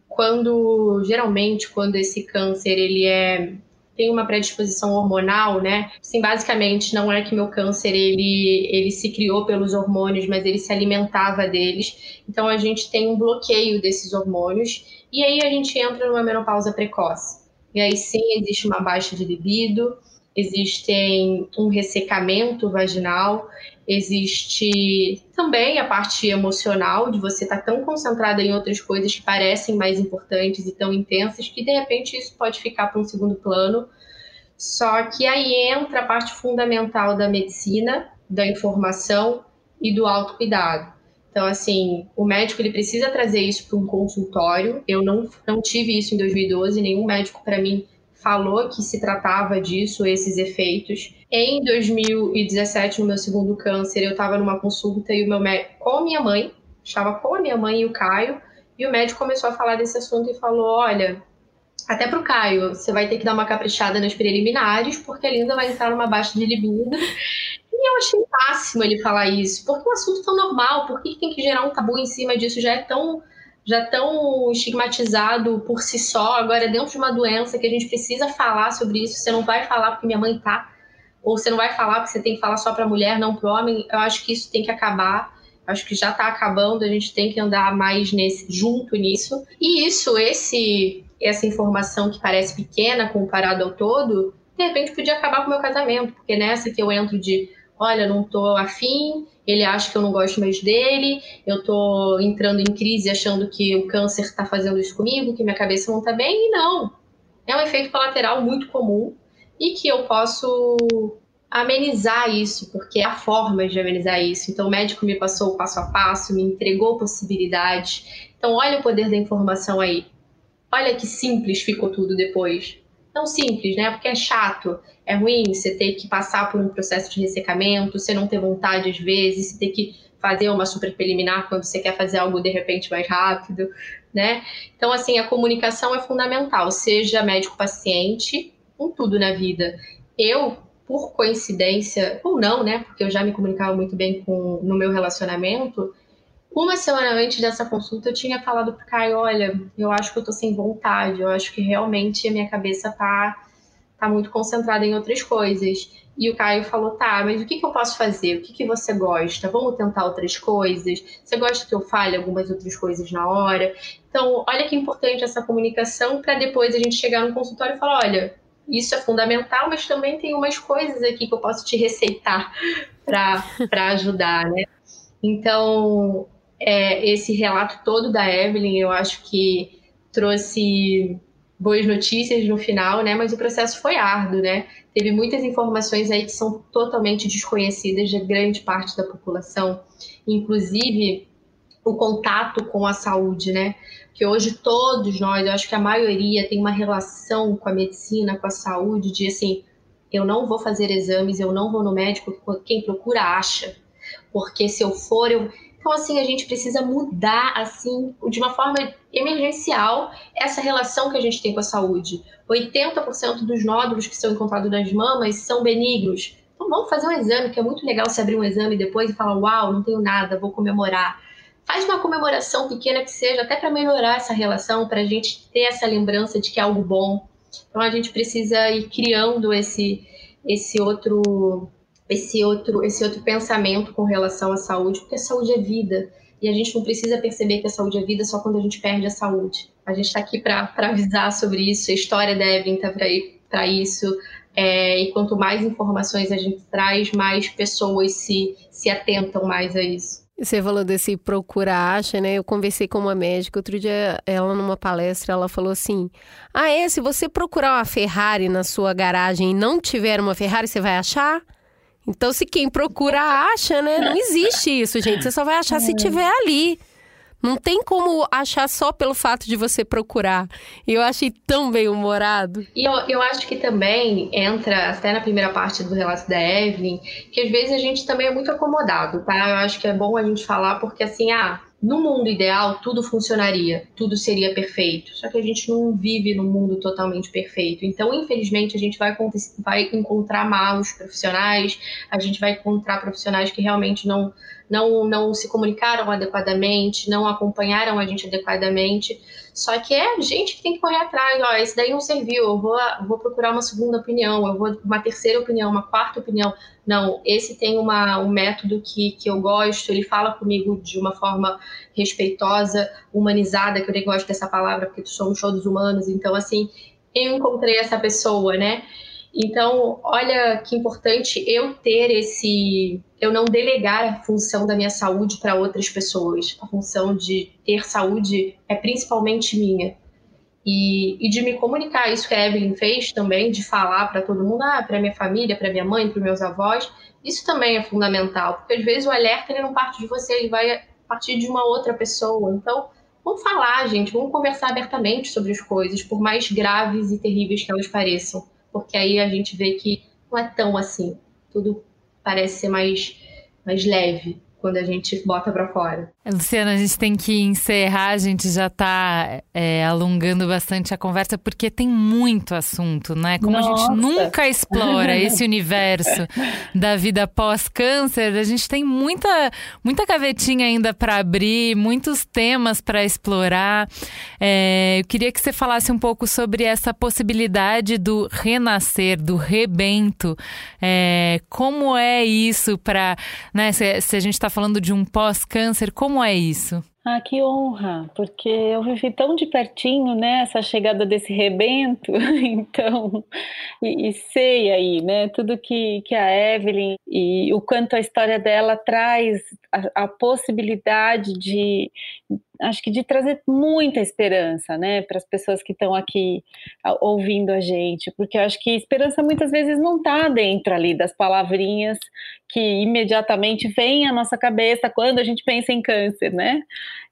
quando geralmente quando esse câncer ele é tem uma predisposição hormonal, né? Sim, basicamente não é que meu câncer ele, ele se criou pelos hormônios, mas ele se alimentava deles. Então a gente tem um bloqueio desses hormônios e aí a gente entra numa menopausa precoce. E aí sim existe uma baixa de libido, existe um ressecamento vaginal, existe também a parte emocional de você estar tá tão concentrada em outras coisas que parecem mais importantes e tão intensas que de repente isso pode ficar para um segundo plano. Só que aí entra a parte fundamental da medicina, da informação e do autocuidado. Então, assim, o médico ele precisa trazer isso para um consultório. Eu não, não tive isso em 2012, nenhum médico para mim falou que se tratava disso, esses efeitos. Em 2017, no meu segundo câncer, eu estava numa consulta e o meu médico, com minha mãe, estava com a minha mãe e o Caio, e o médico começou a falar desse assunto e falou: Olha, até pro Caio, você vai ter que dar uma caprichada nas preliminares, porque a Linda vai entrar numa baixa de libido. E eu achei máximo ele falar isso, porque é um assunto tão normal, por que tem que gerar um tabu em cima disso? Já é tão já tão estigmatizado por si só, agora dentro de uma doença que a gente precisa falar sobre isso, você não vai falar porque minha mãe tá, ou você não vai falar porque você tem que falar só para mulher, não para homem. Eu acho que isso tem que acabar. Acho que já está acabando, a gente tem que andar mais nesse, junto nisso. E isso, esse essa informação que parece pequena comparado ao todo, de repente podia acabar com o meu casamento, porque nessa que eu entro de, olha, não tô afim, ele acha que eu não gosto mais dele, eu tô entrando em crise achando que o câncer está fazendo isso comigo, que minha cabeça não tá bem, e não. É um efeito colateral muito comum e que eu posso amenizar isso, porque há formas de amenizar isso. Então, o médico me passou o passo a passo, me entregou possibilidades. Então, olha o poder da informação aí. Olha que simples ficou tudo depois. Não simples, né? Porque é chato é ruim você ter que passar por um processo de ressecamento, você não ter vontade às vezes, você ter que fazer uma super preliminar quando você quer fazer algo de repente mais rápido, né? Então, assim, a comunicação é fundamental, seja médico-paciente, com tudo na vida. Eu, por coincidência, ou não, né? Porque eu já me comunicava muito bem com, no meu relacionamento. Uma semana antes dessa consulta, eu tinha falado pro Caio: olha, eu acho que eu tô sem vontade, eu acho que realmente a minha cabeça tá tá muito concentrada em outras coisas. E o Caio falou: tá, mas o que, que eu posso fazer? O que, que você gosta? Vamos tentar outras coisas? Você gosta que eu fale algumas outras coisas na hora? Então, olha que importante essa comunicação para depois a gente chegar no consultório e falar: olha, isso é fundamental, mas também tem umas coisas aqui que eu posso te receitar para ajudar, né? Então, é, esse relato todo da Evelyn, eu acho que trouxe boas notícias no final, né? Mas o processo foi árduo, né? Teve muitas informações aí que são totalmente desconhecidas de grande parte da população, inclusive o contato com a saúde, né? Que hoje todos nós, eu acho que a maioria tem uma relação com a medicina, com a saúde, de assim, eu não vou fazer exames, eu não vou no médico, quem procura acha. Porque se eu for, eu. Então, assim, a gente precisa mudar, assim, de uma forma emergencial, essa relação que a gente tem com a saúde. 80% dos nódulos que são encontrados nas mamas são benignos. Então, vamos fazer um exame, que é muito legal se abrir um exame depois e falar: Uau, não tenho nada, vou comemorar. Faz uma comemoração pequena que seja, até para melhorar essa relação, para a gente ter essa lembrança de que é algo bom. Então a gente precisa ir criando esse esse outro esse outro esse outro pensamento com relação à saúde, porque a saúde é vida. E a gente não precisa perceber que a saúde é vida só quando a gente perde a saúde. A gente está aqui para avisar sobre isso, a história da Evelyn está para isso. É, e quanto mais informações a gente traz, mais pessoas se, se atentam mais a isso. Você falou desse procura acha, né? Eu conversei com uma médica outro dia, ela numa palestra, ela falou assim: "Ah, é, se você procurar uma Ferrari na sua garagem e não tiver uma Ferrari, você vai achar?" Então, se quem procura acha, né? Não existe isso, gente. Você só vai achar se tiver ali. Não tem como achar só pelo fato de você procurar. E eu achei tão bem humorado. E eu, eu acho que também entra, até na primeira parte do relato da Evelyn, que às vezes a gente também é muito acomodado, tá? Eu acho que é bom a gente falar, porque assim, ah, no mundo ideal, tudo funcionaria, tudo seria perfeito. Só que a gente não vive num mundo totalmente perfeito. Então, infelizmente, a gente vai, vai encontrar maus profissionais, a gente vai encontrar profissionais que realmente não, não, não se comunicaram adequadamente, não acompanharam a gente adequadamente. Só que é gente que tem que correr atrás. Ó, esse daí não serviu, eu vou, vou procurar uma segunda opinião, eu vou uma terceira opinião, uma quarta opinião. Não, esse tem uma, um método que, que eu gosto, ele fala comigo de uma forma respeitosa, humanizada, que eu nem gosto dessa palavra, porque somos todos humanos. Então, assim, eu encontrei essa pessoa, né? Então, olha que importante eu ter esse. Eu não delegar a função da minha saúde para outras pessoas. A função de ter saúde é principalmente minha. E, e, de me comunicar isso que a Evelyn fez também, de falar para todo mundo, ah, para minha família, para minha mãe, para meus avós, isso também é fundamental, porque às vezes o alerta ele não parte de você, ele vai partir de uma outra pessoa. Então, vamos falar, gente, vamos conversar abertamente sobre as coisas, por mais graves e terríveis que elas pareçam, porque aí a gente vê que não é tão assim, tudo parece ser mais, mais leve quando a gente bota para fora. Luciana, a gente tem que encerrar, a gente já está é, alongando bastante a conversa, porque tem muito assunto, né? Como Nossa. a gente nunca explora esse universo da vida pós-câncer, a gente tem muita, muita gavetinha ainda para abrir, muitos temas para explorar. É, eu queria que você falasse um pouco sobre essa possibilidade do renascer, do rebento. É, como é isso para. Né, se, se a gente está falando de um pós-câncer, como é isso? Ah, que honra, porque eu vivi tão de pertinho, né, essa chegada desse rebento, então, e, e, sei aí, né, tudo que, que a Evelyn e o quanto a história dela traz a, a possibilidade de, acho que de trazer muita esperança, né, para as pessoas que estão aqui ouvindo a gente, porque eu acho que esperança muitas vezes não está dentro ali das palavrinhas que imediatamente vêm à nossa cabeça quando a gente pensa em câncer, né?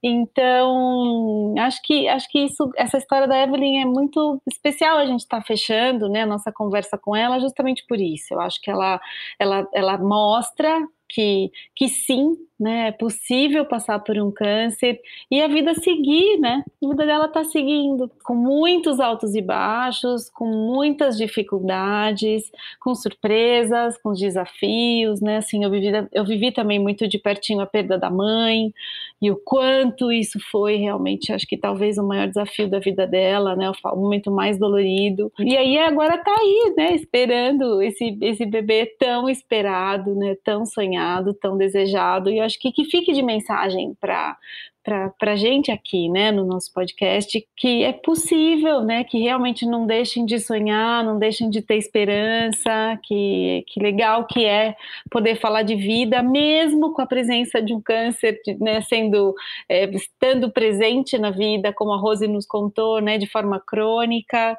Então, acho que acho que isso, essa história da Evelyn é muito especial. A gente está fechando, né, a nossa conversa com ela justamente por isso. Eu acho que ela ela, ela mostra que, que sim, né, é possível passar por um câncer e a vida seguir, né? A vida dela está seguindo, com muitos altos e baixos, com muitas dificuldades, com surpresas, com desafios, né? Assim, eu vivi, eu vivi também muito de pertinho a perda da mãe e o quanto isso foi realmente, acho que talvez o maior desafio da vida dela, né? O momento mais dolorido. E aí agora está aí, né? Esperando esse, esse bebê tão esperado, né? Tão sonhado, tão desejado. E acho que que fique de mensagem para para a gente aqui, né, no nosso podcast, que é possível, né, que realmente não deixem de sonhar, não deixem de ter esperança, que, que legal que é poder falar de vida, mesmo com a presença de um câncer, né, sendo, é, estando presente na vida, como a Rose nos contou, né, de forma crônica,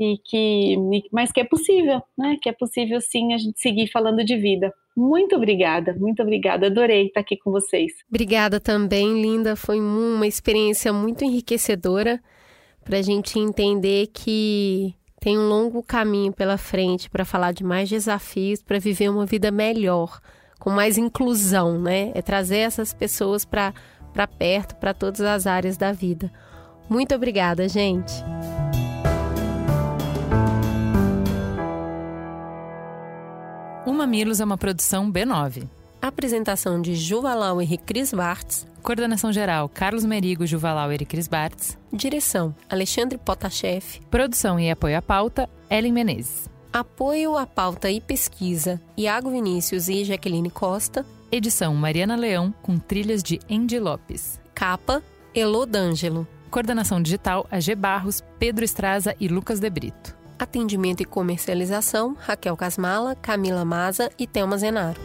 e que, mas que é possível, né, que é possível sim a gente seguir falando de vida. Muito obrigada, muito obrigada. Adorei estar aqui com vocês. Obrigada também, Linda. Foi uma experiência muito enriquecedora para a gente entender que tem um longo caminho pela frente para falar de mais desafios, para viver uma vida melhor, com mais inclusão, né? É trazer essas pessoas para perto, para todas as áreas da vida. Muito obrigada, gente. Mamilos é uma produção B9. Apresentação de Juvalau e Cris Bartz. Coordenação geral: Carlos Merigo, Juvalau e Cris Bartz. Direção: Alexandre Potashev. Produção e apoio à pauta: Ellen Menezes. Apoio à pauta e pesquisa: Iago Vinícius e Jaqueline Costa. Edição: Mariana Leão, com trilhas de Andy Lopes. Capa: Elô D'Angelo. Coordenação digital: AG Barros, Pedro Estraza e Lucas De Brito. Atendimento e comercialização: Raquel Casmala, Camila Maza e Thelma Zenaro.